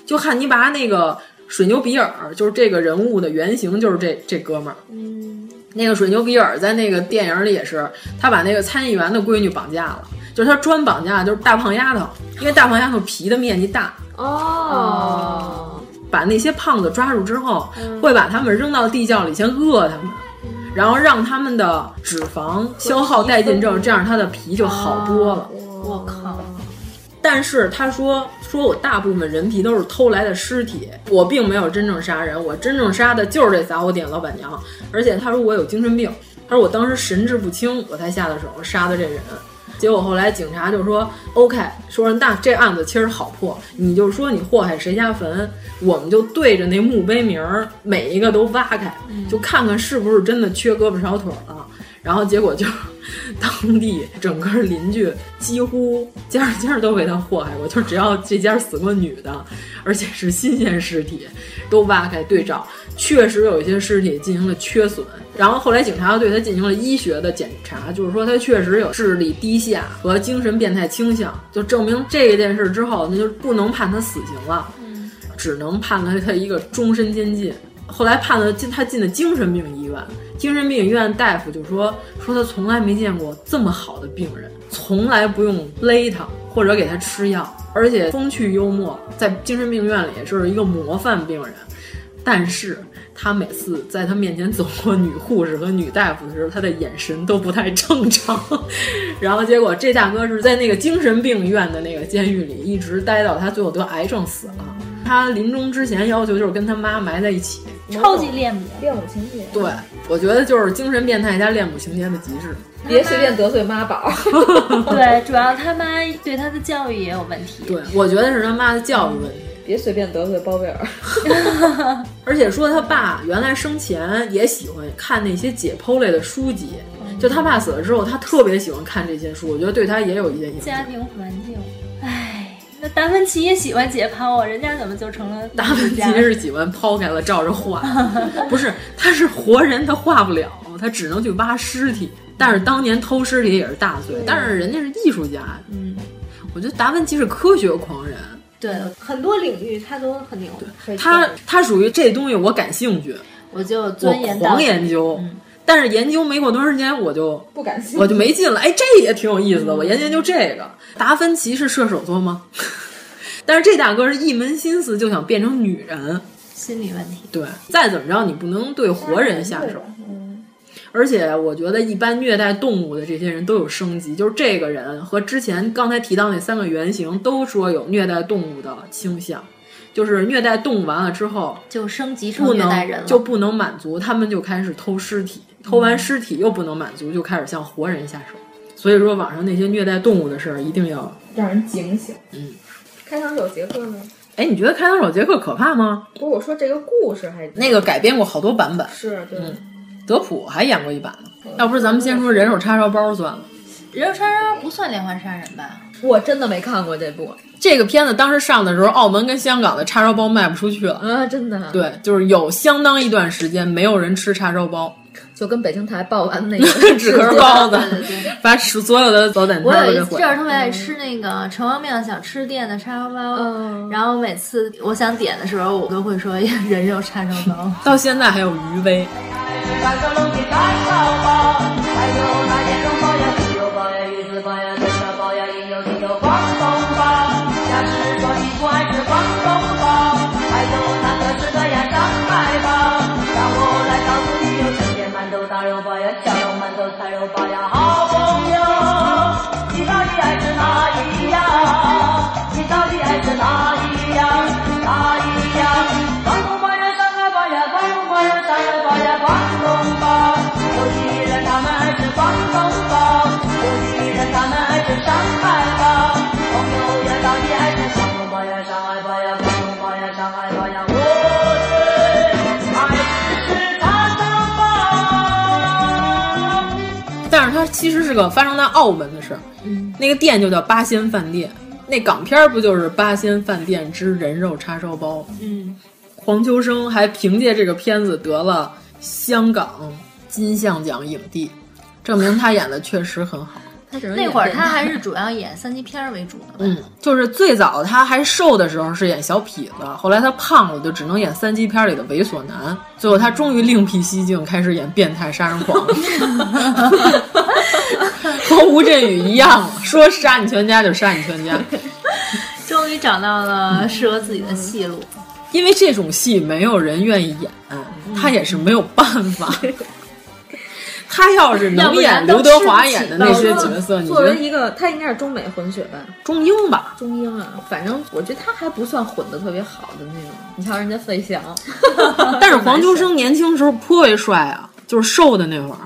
S4: 就汉尼拔那个水牛比尔，就是这个人物的原型，就是这这哥们儿。嗯，那个水牛比尔在那个电影里也是，他把那个参议员的闺女绑架了，就是他专绑架就是大胖丫头，因为大胖丫头皮的面积大。
S3: 哦，
S4: 把那些胖子抓住之后，会把他们扔到地窖里，先饿他们，然后让他们的脂肪消耗殆尽之后，这样他的皮就好多了。
S3: 我靠！
S4: 但是他说。说我大部分人皮都是偷来的尸体，我并没有真正杀人，我真正杀的就是这杂货店老板娘。而且他说我有精神病，他说我当时神志不清，我才下的手杀的这人。结果后来警察就说 OK，说那这案子其实好破，你就说你祸害谁家坟，我们就对着那墓碑名儿每一个都挖开，就看看是不是真的缺胳膊少腿了。然后结果就，当地整个邻居几乎家家都被他祸害过，就只要这家死过女的，而且是新鲜尸体，都挖开对照，确实有一些尸体进行了缺损。然后后来警察又对他进行了医学的检查，就是说他确实有智力低下和精神变态倾向，就证明这件事之后，那就不能判他死刑了，只能判了他一个终身监禁。后来判了进他进的精神病医院。精神病院大夫就说说他从来没见过这么好的病人，从来不用勒他或者给他吃药，而且风趣幽默，在精神病院里就是一个模范病人。但是他每次在他面前走过女护士和女大夫的时候，他的眼神都不太正常。然后结果这大哥是在那个精神病院的那个监狱里一直待到他最后得癌症死了。他临终之前要求就是跟他妈埋在一起。
S2: 超级恋母，
S3: 恋母情节。
S4: 对，我觉得就是精神变态加恋母情节的极致。
S3: 别随便得罪妈宝。
S2: 对，主要他妈对他的教育也有问题。
S4: 对，我觉得是他妈的教育问题。
S3: 别随便得罪包贝尔。
S4: 而且说他爸原来生前也喜欢看那些解剖类的书籍，就他爸死了之后，他特别喜欢看这些书，我觉得对他也有一些影响。
S2: 家庭环境，唉，那达芬奇也喜欢解剖啊，人家怎么就成了
S4: 达芬奇是喜欢剖开了照着画，不是，他是活人，他画不了，他只能去挖尸体。但是当年偷尸体也是大罪，但是人家是艺术家，
S2: 嗯，
S4: 我觉得达芬奇是科学狂人。
S2: 对，很多领域他都很牛。
S4: 他他属于这东西我感兴趣，
S2: 我就钻研
S4: 狂研究。嗯、但是研究没过多长时间，我就
S3: 不感兴趣，
S4: 我就没劲了。哎，这也挺有意思的，我研究研究这个。达芬奇是射手座吗？但是这大哥是一门心思就想变成女人，
S2: 心理问题。
S4: 对，再怎么着你不能对活人下手。嗯而且我觉得，一般虐待动物的这些人都有升级，就是这个人和之前刚才提到那三个原型都说有虐待动物的倾向，就是虐待动物完了之后
S2: 就升级成虐待人了，
S4: 就不能满足，他们就开始偷尸体，偷完尸体又不能满足，就开始向活人下手。所以说，网上那些虐待动物的事儿一定要
S3: 让人警醒。
S4: 嗯，
S3: 开膛手杰克呢？
S4: 哎，你觉得开膛手杰克可怕吗？
S3: 不是，我说这个故事还
S4: 那个改编过好多版本，
S3: 是对。
S4: 嗯德普还演过一版呢，要不是咱们先说人手叉烧包算了。
S2: 人手叉烧包不算连环杀人吧？
S3: 我真的没看过这部。
S4: 这个片子当时上的时候，澳门跟香港的叉烧包卖不出去了
S3: 啊！真的。
S4: 对，就是有相当一段时间没有人吃叉烧包，
S3: 就跟北京台报完那 个
S4: 纸壳包子，把所有的早点摊
S2: 我有一阵儿特别爱吃那个城隍庙小吃店的叉烧包，
S3: 嗯、
S2: 然后每次我想点的时候，我都会说人肉叉烧包。
S4: 到现在还有余威。其实是个发生在澳门的事儿，
S2: 嗯，
S4: 那个店就叫八仙饭店。那港片不就是《八仙饭店之人肉叉烧包》？
S2: 嗯，
S4: 黄秋生还凭借这个片子得了香港金像奖影帝，证明他演的确实很好。
S2: 那会儿他还是主要演三级片为主的。
S4: 嗯，就是最早他还瘦的时候是演小痞子，后来他胖了就只能演三级片里的猥琐男，最后他终于另辟蹊径，开始演变态杀人狂。和吴镇宇一样，说杀你全家就杀你全家。
S2: 终于找到了适合自己的戏路，
S4: 因为这种戏没有人愿意演，他也是没有办法。他要是能演刘德华演的那些角色，你
S3: 作为一个他应该是中美混血吧？
S4: 中英吧？
S3: 中英啊，反正我觉得他还不算混的特别好的那种。你瞧人家费翔，
S4: 但是黄秋生年轻时候颇为帅啊，就是瘦的那会儿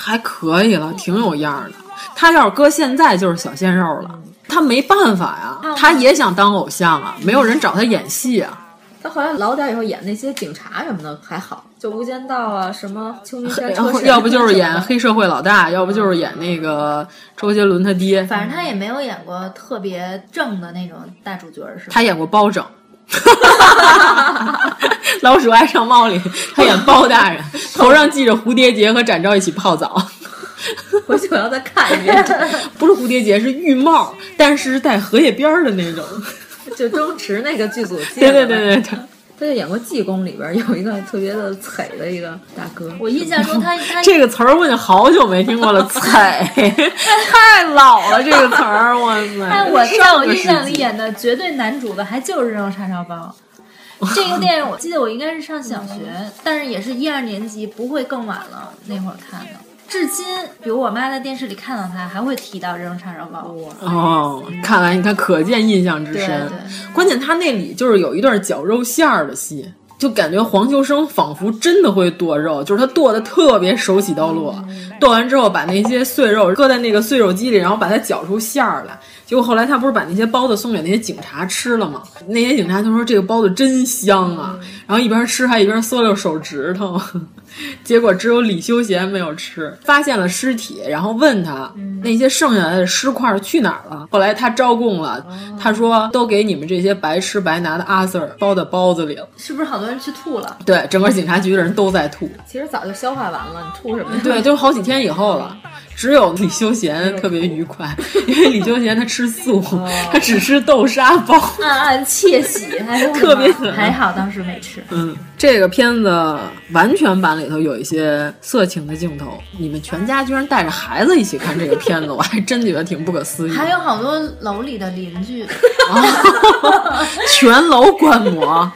S4: 还可以了，挺有样的。他要是搁现在就是小鲜肉了，他没办法呀，他也想当偶像啊，没有人找他演戏啊。
S3: 他好像老点以后演那些警察什么的还好，就《无间道》啊，什么《秋名山》，
S4: 要不就是演黑社会老大，要不就是演那个周杰伦他爹。
S2: 反正他也没有演过特别正的那种大主角，是吧？
S4: 他演过包拯，《老鼠爱上猫》里他演包大人，头上系着蝴蝶结，和展昭一起泡澡。
S3: 回去我要再看一遍，
S4: 不是蝴蝶结，是浴帽，但是带荷叶边儿的那种。
S3: 就周驰那个剧组，
S4: 对对对对对，
S3: 他就演过《济公》里边有一个特别的惨的一个大哥。
S2: 我印象中他 他
S4: 这个词儿我已经好久没听过了，惨，太老了这个词儿，哇塞！
S2: 但我在我印象里演的绝对男主的还就是《人肉叉烧包》。这个电影我记得我应该是上小学，但是也是一二年级，不会更晚了那会儿看的。至今，比如我妈在电视里看到他，还会提到这种叉烧包。
S4: 哦，看来你看，可见印象之深。关键他那里就是有一段绞肉馅儿的戏，就感觉黄秋生仿佛真的会剁肉，就是他剁的特别手起刀落，剁完之后把那些碎肉搁在那个碎肉机里，然后把它搅出馅儿来。结果后来他不是把那些包子送给那些警察吃了吗？那些警察就说这个包子真香啊，然后一边吃还一边嗦溜手指头。结果只有李修贤没有吃，发现了尸体，然后问他那些剩下来的尸块去哪儿了。后来他招供了，他说都给你们这些白吃白拿的阿 Sir 包在包子里了。
S2: 是不是好多人去吐了？
S4: 对，整个警察局的人都在吐。
S3: 其实早就消化完了，你吐什么呀？
S4: 对，就好几天以后了。只有李修贤特别愉快，因为李修贤他吃素，他只吃豆沙包，
S2: 暗暗窃喜，还
S4: 特别
S2: 还好当时没吃。
S4: 嗯，这个片子完全版里头有一些色情的镜头，你们全家居然带着孩子一起看这个片子，我还真觉得挺不可思议。
S2: 还有好多楼里的邻居，
S4: 全楼观摩，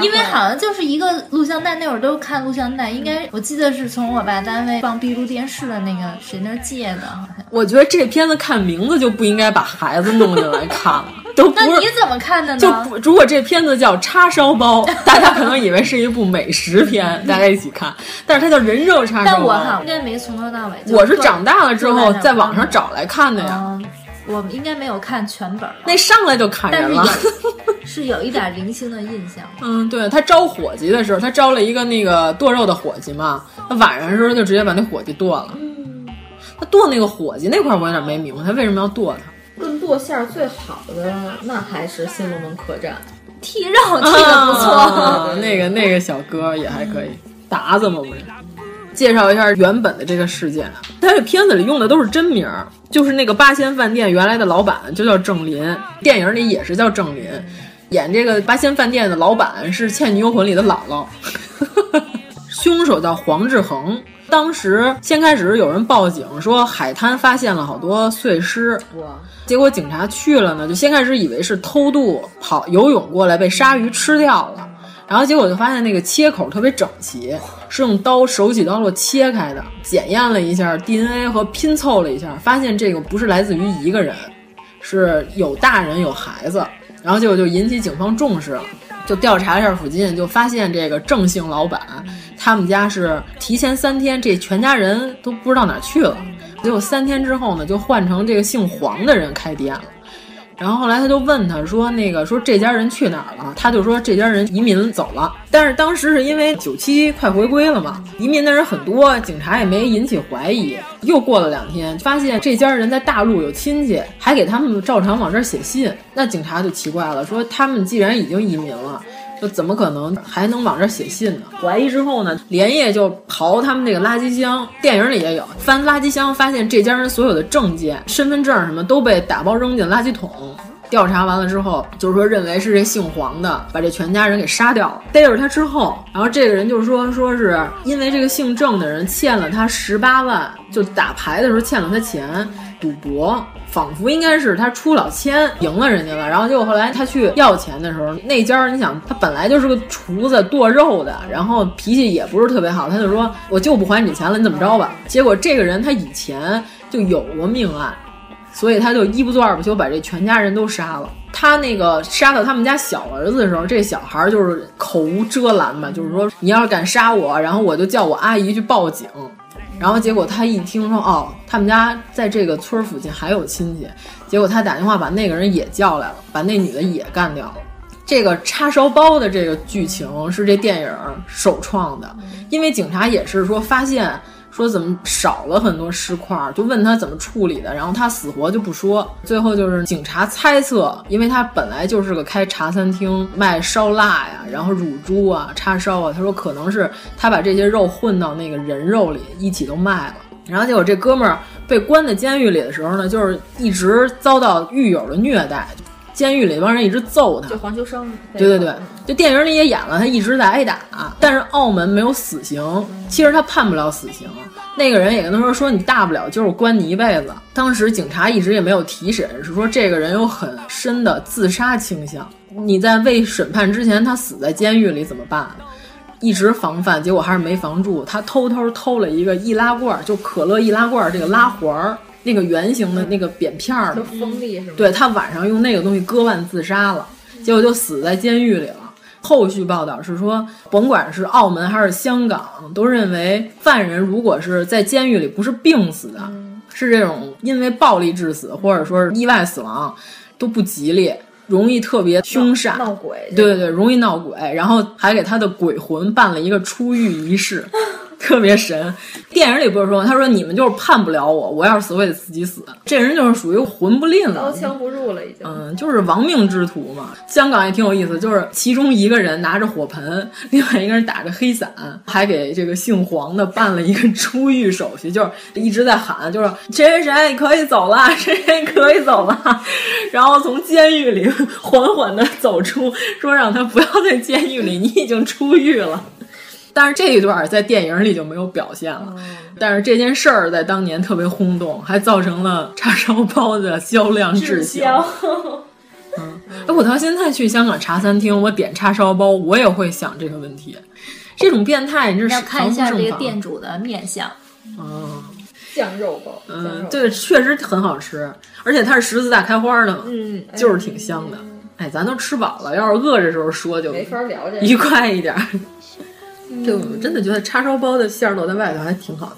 S2: 因为好像就是一个录像带，那会儿都看录像带，应该我记得是从我爸单位放闭路电视的那个谁那儿借的，好像。
S4: 我觉得这片子看名字就不应该把孩子弄进来看了，都不是。
S2: 那你怎么看的呢？
S4: 就如果这片子叫叉烧包，大家可能以为是一部美食片，大家一起看，但是它叫人肉叉烧包。
S2: 但我哈应该没从头到尾。
S4: 我是长大了之后在网上找来看的呀。
S2: 我们应该没有看全本，
S4: 那上来就砍人了，
S2: 是有一点零星的印象。
S4: 嗯，对他招伙计的时候，他招了一个那个剁肉的伙计嘛，他晚上的时候就直接把那伙计剁了。嗯他剁那个伙计那块，我有点没明白，他为什么要剁他？
S3: 论剁馅儿最好的，那还是新龙门客栈，
S2: 剔肉剔的不错。
S4: 那个那个小哥也还可以，达子嘛不是。介绍一下原本的这个事件，他这片子里用的都是真名，就是那个八仙饭店原来的老板就叫郑林，电影里也是叫郑林，演这个八仙饭店的老板是《倩女幽魂》里的姥姥，凶手叫黄志恒。当时先开始有人报警说海滩发现了好多碎尸，结果警察去了呢，就先开始以为是偷渡跑游泳过来被鲨鱼吃掉了。然后结果就发现那个切口特别整齐，是用刀手起刀落切开的。检验了一下 DNA 和拼凑了一下，发现这个不是来自于一个人，是有大人有孩子。然后结果就引起警方重视了，就调查一下附近，就发现这个郑姓老板他们家是提前三天这全家人都不知道哪去了，结果三天之后呢，就换成这个姓黄的人开店了。然后后来他就问他说：“那个说这家人去哪儿了？”他就说：“这家人移民走了。”但是当时是因为九七快回归了嘛，移民的人很多，警察也没引起怀疑。又过了两天，发现这家人在大陆有亲戚，还给他们照常往这儿写信。那警察就奇怪了，说他们既然已经移民了。就怎么可能还能往这写信呢？怀疑之后呢，连夜就刨他们那个垃圾箱，电影里也有翻垃圾箱，发现这家人所有的证件、身份证什么都被打包扔进垃圾桶。调查完了之后，就是说认为是这姓黄的把这全家人给杀掉了。逮着他之后，然后这个人就说，说是因为这个姓郑的人欠了他十八万，就打牌的时候欠了他钱，赌博，仿佛应该是他出老千赢了人家了。然后结果后来他去要钱的时候，那家你想他本来就是个厨子剁肉的，然后脾气也不是特别好，他就说我就不还你钱了，你怎么着吧？结果这个人他以前就有过命案。所以他就一不做二不休，把这全家人都杀了。他那个杀到他们家小儿子的时候，这小孩就是口无遮拦嘛，就是说你要是敢杀我，然后我就叫我阿姨去报警。然后结果他一听说哦，他们家在这个村附近还有亲戚，结果他打电话把那个人也叫来了，把那女的也干掉了。这个叉烧包的这个剧情是这电影首创的，因为警察也是说发现。说怎么少了很多尸块，就问他怎么处理的，然后他死活就不说。最后就是警察猜测，因为他本来就是个开茶餐厅卖烧腊呀，然后乳猪啊、叉烧啊，他说可能是他把这些肉混到那个人肉里一起都卖了。然后结果这哥们儿被关在监狱里的时候呢，就是一直遭到狱友的虐待。监狱里那帮人一直揍他，
S3: 就黄秋生。
S4: 对对对，就电影里也演了，他一直在挨打。但是澳门没有死刑，其实他判不了死刑。那个人也跟他说：“说你大不了就是关你一辈子。”当时警察一直也没有提审，是说这个人有很深的自杀倾向。你在未审判之前，他死在监狱里怎么办？一直防范，结果还是没防住。他偷偷偷了一个易拉罐，就可乐易拉罐这个拉环儿。那个圆形的那个扁片儿
S3: 的，锋利是吗？
S4: 对他晚上用那个东西割腕自杀了，结果就死在监狱里了。后续报道是说，甭管是澳门还是香港，都认为犯人如果是在监狱里不是病死的，是这种因为暴力致死或者说是意外死亡，都不吉利。容易特别凶煞，
S3: 闹鬼，
S4: 对对对，容易闹鬼，然后还给他的鬼魂办了一个出狱仪式，特别神。电影里不是说，他说你们就是判不了我，我要是死我也自己死。这人就是属于魂不吝了，
S3: 刀枪不入了已经。
S4: 嗯，就是亡命之徒嘛。香港也挺有意思，就是其中一个人拿着火盆，另外一个人打着黑伞，还给这个姓黄的办了一个出狱手续，就是一直在喊，就是谁谁谁可以走了，谁谁可以走了，然后从监狱里 缓缓的走出，说让他不要在监狱里，你已经出狱了。但是这一段在电影里就没有表现了。但是这件事儿在当年特别轰动，还造成了叉烧包的销量滞销。嗯，哎，我到现在去香港茶餐厅，我点叉烧包，我也会想这个问题。这种变态，你这
S2: 要看一下这个店主的面相。
S4: 哦，
S3: 酱肉包，
S4: 嗯，对，确实很好吃，而且它是十字大开花的嘛，
S3: 嗯，
S4: 就是挺香的。哎，咱都吃饱了，要是饿着时候说就
S3: 没法聊这
S4: 愉快一点。就我真的觉得叉烧包的馅儿露在外头还挺好的。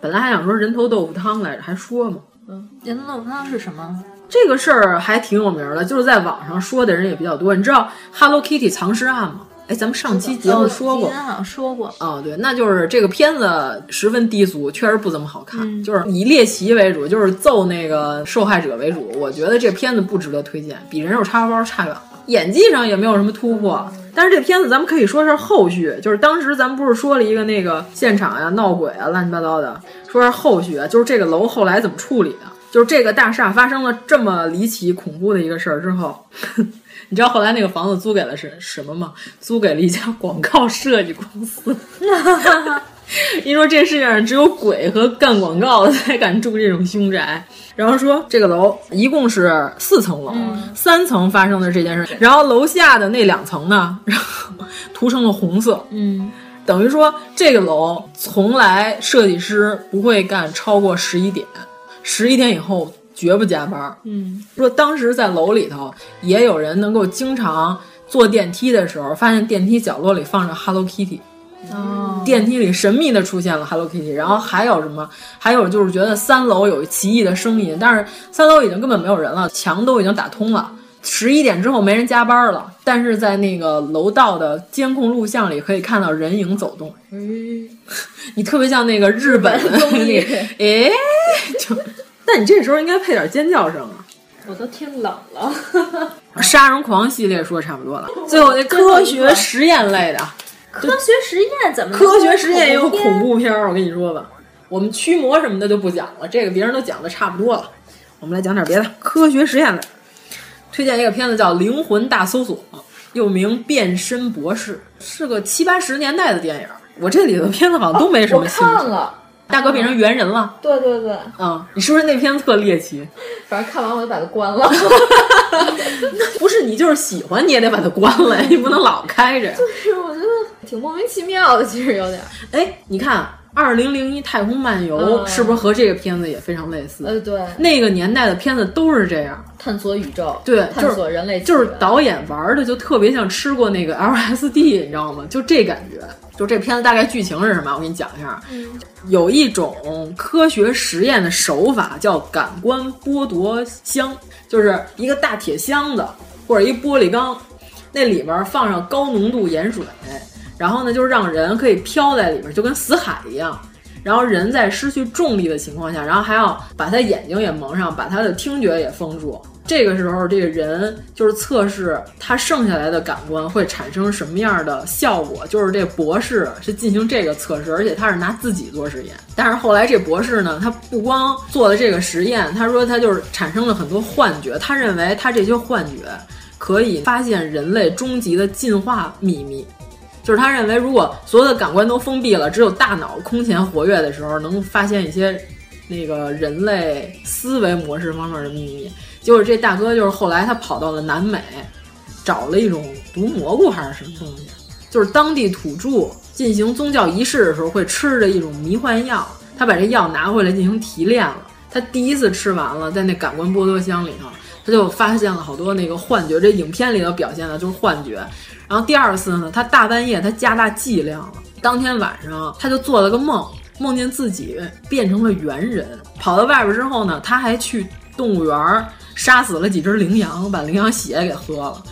S4: 本来还想说人头豆腐汤来着，还说嘛。
S2: 嗯，人头豆腐汤是什么？
S4: 这个事儿还挺有名的，就是在网上说的人也比较多。你知道 Hello Kitty 藏尸案吗？哎，咱们上期节目说过，
S2: 好像说过。
S4: 哦，对，那就是这个片子十分低俗，确实不怎么好看，就是以猎奇为主，就是揍那个受害者为主。我觉得这片子不值得推荐，比人肉叉烧包差远了，演技上也没有什么突破。但是这片子咱们可以说是后续，就是当时咱们不是说了一个那个现场呀闹鬼啊乱七八糟的，说是后续啊，就是这个楼后来怎么处理的，就是这个大厦发生了这么离奇恐怖的一个事儿之后，你知道后来那个房子租给了是什么吗？租给了一家广告设计公司。一说这世界上只有鬼和干广告的才敢住这种凶宅。然后说这个楼一共是四层楼，三层发生的这件事，然后楼下的那两层呢，然后涂成了红色。
S2: 嗯，
S4: 等于说这个楼从来设计师不会干超过十一点，十一点以后绝不加班。
S2: 嗯，
S4: 说当时在楼里头也有人能够经常坐电梯的时候，发现电梯角落里放着 Hello Kitty。
S2: 哦，
S4: 电梯里神秘的出现了 Hello Kitty，然后还有什么？还有就是觉得三楼有奇异的声音，但是三楼已经根本没有人了，墙都已经打通了。十一点之后没人加班了，但是在那个楼道的监控录像里可以看到人影走动。
S3: 嗯，
S4: 你特别像那个日本的
S3: 综艺，
S4: 哎，就，但你这时候应该配点尖叫声啊！
S3: 我都听冷了。
S4: 杀人狂系列说差不多了，最后那科学实验类的。
S2: 科学实验怎么？
S4: 科学实验也有恐怖片儿，我跟你说吧，我们驱魔什么的就不讲了，这个别人都讲的差不多了。我们来讲点别的，科学实验的。推荐一个片子叫《灵魂大搜索》，又名《变身博士》，是个七八十年代的电影。我这里头片子好像都没什么新。
S3: 我看了，
S4: 大哥变成猿人了。
S3: 对对对。
S4: 嗯，你是不是那篇特猎奇？
S3: 反正看完我就把它关了。
S4: 不是你就是喜欢，你也得把它关了，你不能老开着。
S3: 就是我觉得挺莫名其妙的，其实有点。
S4: 哎，你看。二零零一太空漫游是不是和这个片子也非常类似？
S3: 呃，对，
S4: 那个年代的片子都是这样，
S3: 探索宇宙，
S4: 对，
S3: 探索人类，
S4: 就是导演玩的就特别像吃过那个 LSD，你知道吗？就这感觉。就这片子大概剧情是什么？我给你讲一下。
S3: 嗯，
S4: 有一种科学实验的手法叫感官剥夺箱，就是一个大铁箱子或者一玻璃缸，那里边放上高浓度盐水。然后呢，就是让人可以飘在里面，就跟死海一样。然后人在失去重力的情况下，然后还要把他眼睛也蒙上，把他的听觉也封住。这个时候，这个人就是测试他剩下来的感官会产生什么样的效果。就是这博士是进行这个测试，而且他是拿自己做实验。但是后来这博士呢，他不光做了这个实验，他说他就是产生了很多幻觉。他认为他这些幻觉可以发现人类终极的进化秘密。就是他认为，如果所有的感官都封闭了，只有大脑空前活跃的时候，能发现一些那个人类思维模式方面的秘密。结果这大哥就是后来他跑到了南美，找了一种毒蘑菇还是什么东西，就是当地土著进行宗教仪式的时候会吃的一种迷幻药。他把这药拿回来进行提炼了，他第一次吃完了，在那感官剥夺箱里头，他就发现了好多那个幻觉。这影片里头表现的就是幻觉。然后第二次呢，他大半夜他加大剂量了，当天晚上他就做了个梦，梦见自己变成了猿人，跑到外边之后呢，他还去动物园杀死了几只羚羊，把羚羊血给喝了。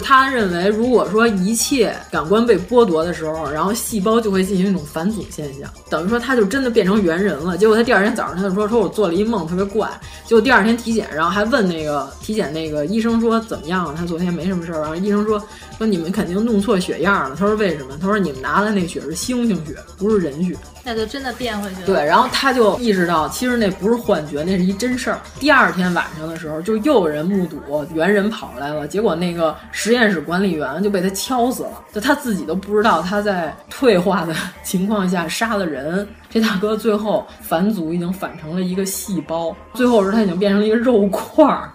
S4: 他认为，如果说一切感官被剥夺的时候，然后细胞就会进行一种返祖现象，等于说他就真的变成猿人了。结果他第二天早上他就说：“说我做了一梦，特别怪。”结果第二天体检，然后还问那个体检那个医生说怎么样？他昨天没什么事儿。然后医生说：“说你们肯定弄错血样了。”他说：“为什么？”他说：“你们拿的那血是猩猩血，不是人血。”
S2: 那就真的变回去了。
S4: 对，然后他就意识到，其实那不是幻觉，那是一真事儿。第二天晚上的时候，就又有人目睹猿人跑来了，结果那个实验室管理员就被他敲死了，就他自己都不知道他在退化的 情况下杀了人。这大哥最后返祖已经返成了一个细胞，最后是他已经变成了一个肉块儿。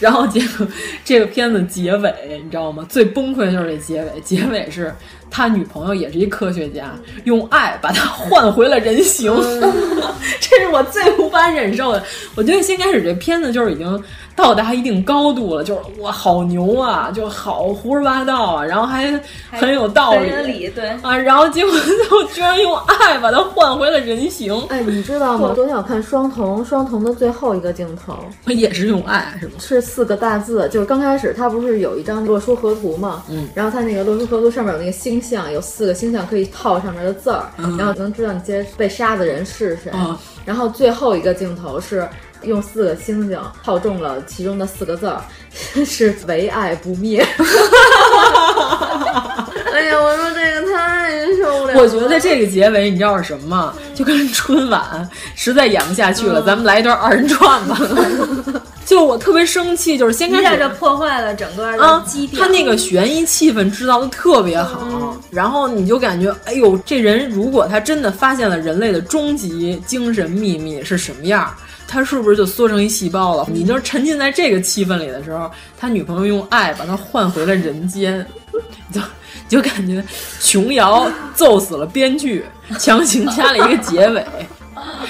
S4: 然后结果这个片子结尾你知道吗？最崩溃的就是这结尾，结尾是他女朋友也是一科学家，用爱把他换回了人形，这是我最无法忍受的。我觉得先开始这片子就是已经到达一定高度了，就是哇好牛啊，就好胡说八道啊，然后还很有道理，
S2: 理对
S4: 啊，然后结果就居然用爱把它换回了人形。
S3: 哎，你知道吗？昨天我看《双瞳》，《双瞳》的最后一个镜头
S4: 也是用爱，是吗？
S3: 是四个大字，就是刚开始他不是有一张洛书河图嘛，
S4: 嗯，
S3: 然后他那个洛书河图上面有那个星象，有四个星象可以套上面的字儿，
S4: 嗯、
S3: 然后能知道你这被杀的人是谁。
S4: 嗯、
S3: 然后最后一个镜头是用四个星星套中了其中的四个字儿，是唯爱不灭。哎呀，我说这个太受不了。
S4: 我觉得这个结尾你知道是什么吗？就跟春晚实在演不下去了，
S3: 嗯、
S4: 咱们来一段二人转吧。就我特别生气，就是先开始
S2: 就破坏了整个
S4: 啊
S2: 基调。
S4: 他那个悬疑气氛制造的特别好，
S3: 嗯、
S4: 然后你就感觉，哎呦，这人如果他真的发现了人类的终极精神秘密是什么样，他是不是就缩成一细胞了？你就是沉浸在这个气氛里的时候，他女朋友用爱把他换回了人间，就就感觉琼瑶揍死了编剧，强行加了一个结尾。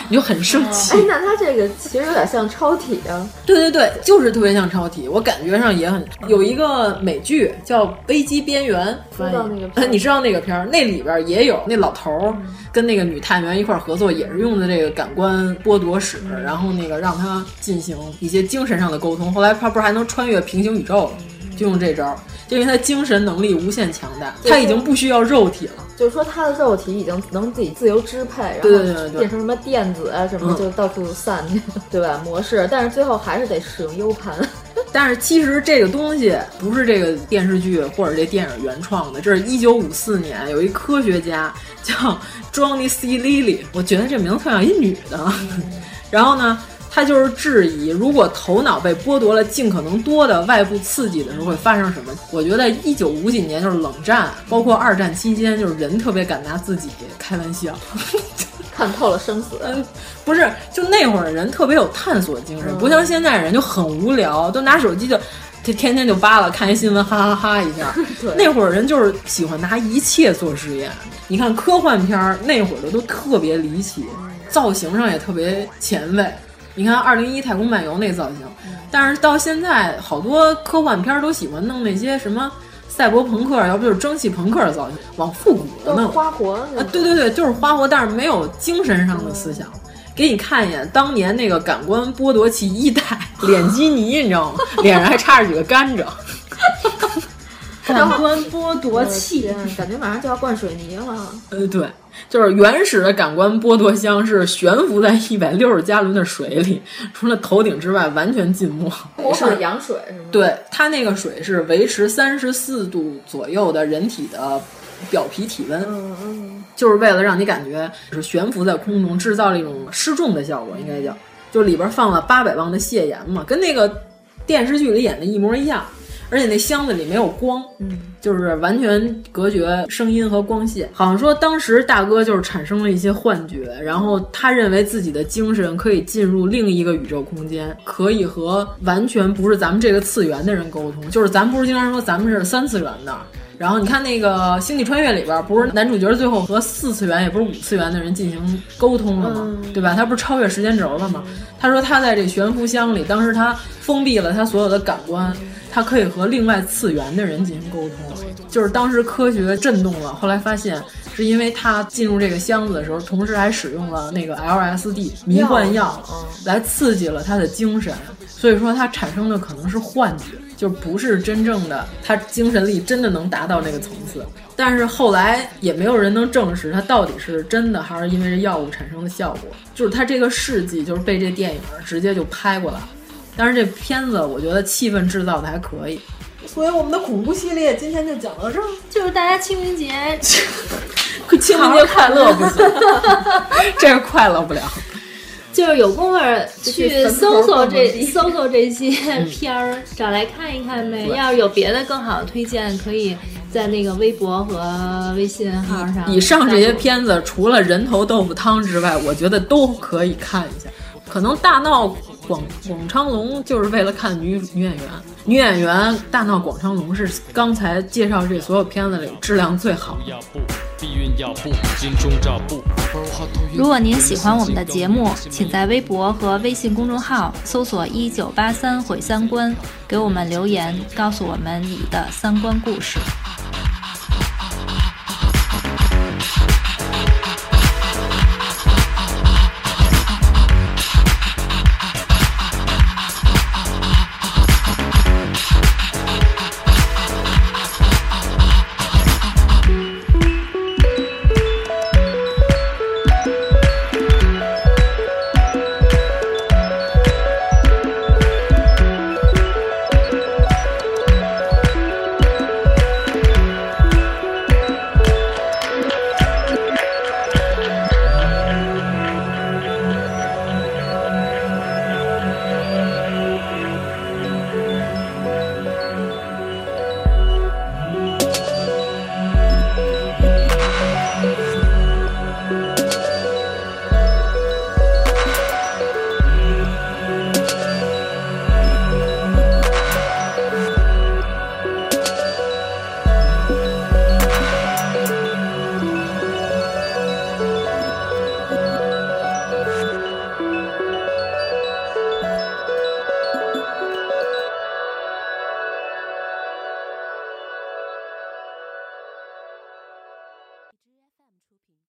S4: 你就很生气。
S3: 哎，那他这个其实有点像超体啊。
S4: 对对对，就是特别像超体，我感觉上也很有一个美剧叫《危机边缘》，
S3: 知道那个
S4: 你知道那个片儿？那里边也有那老头儿跟那个女探员一块儿合作，也是用的这个感官剥夺史，然后那个让他进行一些精神上的沟通。后来他不是还能穿越平行宇宙了，就用这招。就因为他精神能力无限强大，他已经不需要肉体了。
S3: 就是说，他的肉体已经能自己自由支配，然
S4: 对对对对
S3: 变成什么电子啊什么，就到处散去，对吧？模式，但是最后还是得使用 U 盘。
S4: 但是其实这个东西不是这个电视剧或者这电影原创的，这是一九五四年有一科学家叫 Johnny C. Lilly，我觉得这名字特像一女的。然后呢？他就是质疑，如果头脑被剥夺了尽可能多的外部刺激的时候会发生什么？我觉得一九五几年就是冷战，包括二战期间，就是人特别敢拿自己开玩笑，
S3: 看透了生死。
S4: 嗯，不是，就那会儿人特别有探索精神，不像现在人就很无聊，都拿手机就天天天就扒拉看一新闻，哈哈哈一下。那会儿人就是喜欢拿一切做实验。你看科幻片儿那会儿的都特别离奇，造型上也特别前卫。你看《二零一太空漫游》那造型，但是到现在好多科幻片都喜欢弄那些什么赛博朋克，要不就是蒸汽朋克的造型，往复古的弄。
S3: 花活
S4: 啊，对对对，就是花活，但是没有精神上的思想。给你看一眼当年那个感官剥夺器一代脸基尼，你知道吗？脸上还插着几个甘蔗。
S2: 感官剥夺器，
S3: 感觉马上就要灌水泥了。
S4: 呃，对，就是原始的感官剥夺箱是悬浮在一百六十加仑的水里，除了头顶之外完全浸没。
S3: 模仿羊水是吗？
S4: 对，它那个水是维持三十四度左右的人体的表皮体温，
S3: 嗯嗯，
S4: 就是为了让你感觉是悬浮在空中，制造了一种失重的效果，应该叫，就里边放了八百磅的泻盐嘛，跟那个电视剧里演的一模一样。而且那箱子里没有光，嗯，就是完全隔绝声音和光线。好像说当时大哥就是产生了一些幻觉，然后他认为自己的精神可以进入另一个宇宙空间，可以和完全不是咱们这个次元的人沟通。就是咱不是经常说咱们是三次元的。然后你看那个《星际穿越》里边，不是男主角最后和四次元也不是五次元的人进行沟通了吗？对吧？他不是超越时间轴了吗？他说他在这悬浮箱里，当时他封闭了他所有的感官，他可以和另外次元的人进行沟通。就是当时科学震动了，后来发现是因为他进入这个箱子的时候，同时还使用了那个 LSD 迷幻药，来刺激了他的精神，所以说他产生的可能是幻觉。就不是真正的，他精神力真的能达到那个层次，但是后来也没有人能证实他到底是真的还是因为这药物产生的效果。就是他这个事迹就是被这电影直接就拍过来，但是这片子我觉得气氛制造的还可以。所以我们的恐怖系列今天就讲到这儿，
S2: 就是大家清明节，
S4: 清明节快乐不行，这是快乐不了。
S2: 就是有功夫去搜 搜这搜搜这些片儿，找来看一看呗。要是有别的更好的推荐，可以在那个微博和微信号上。
S4: 以上这些片子，除了人头豆腐汤之外，我觉得都可以看一下。可能大闹广广昌隆就是为了看女女演员，女演员大闹广昌隆是刚才介绍这所有片子里质量最好的。
S2: 如果您喜欢我们的节目，请在微博和微信公众号搜索“一九八三毁三观”，给我们留言，告诉我们你的三观故事。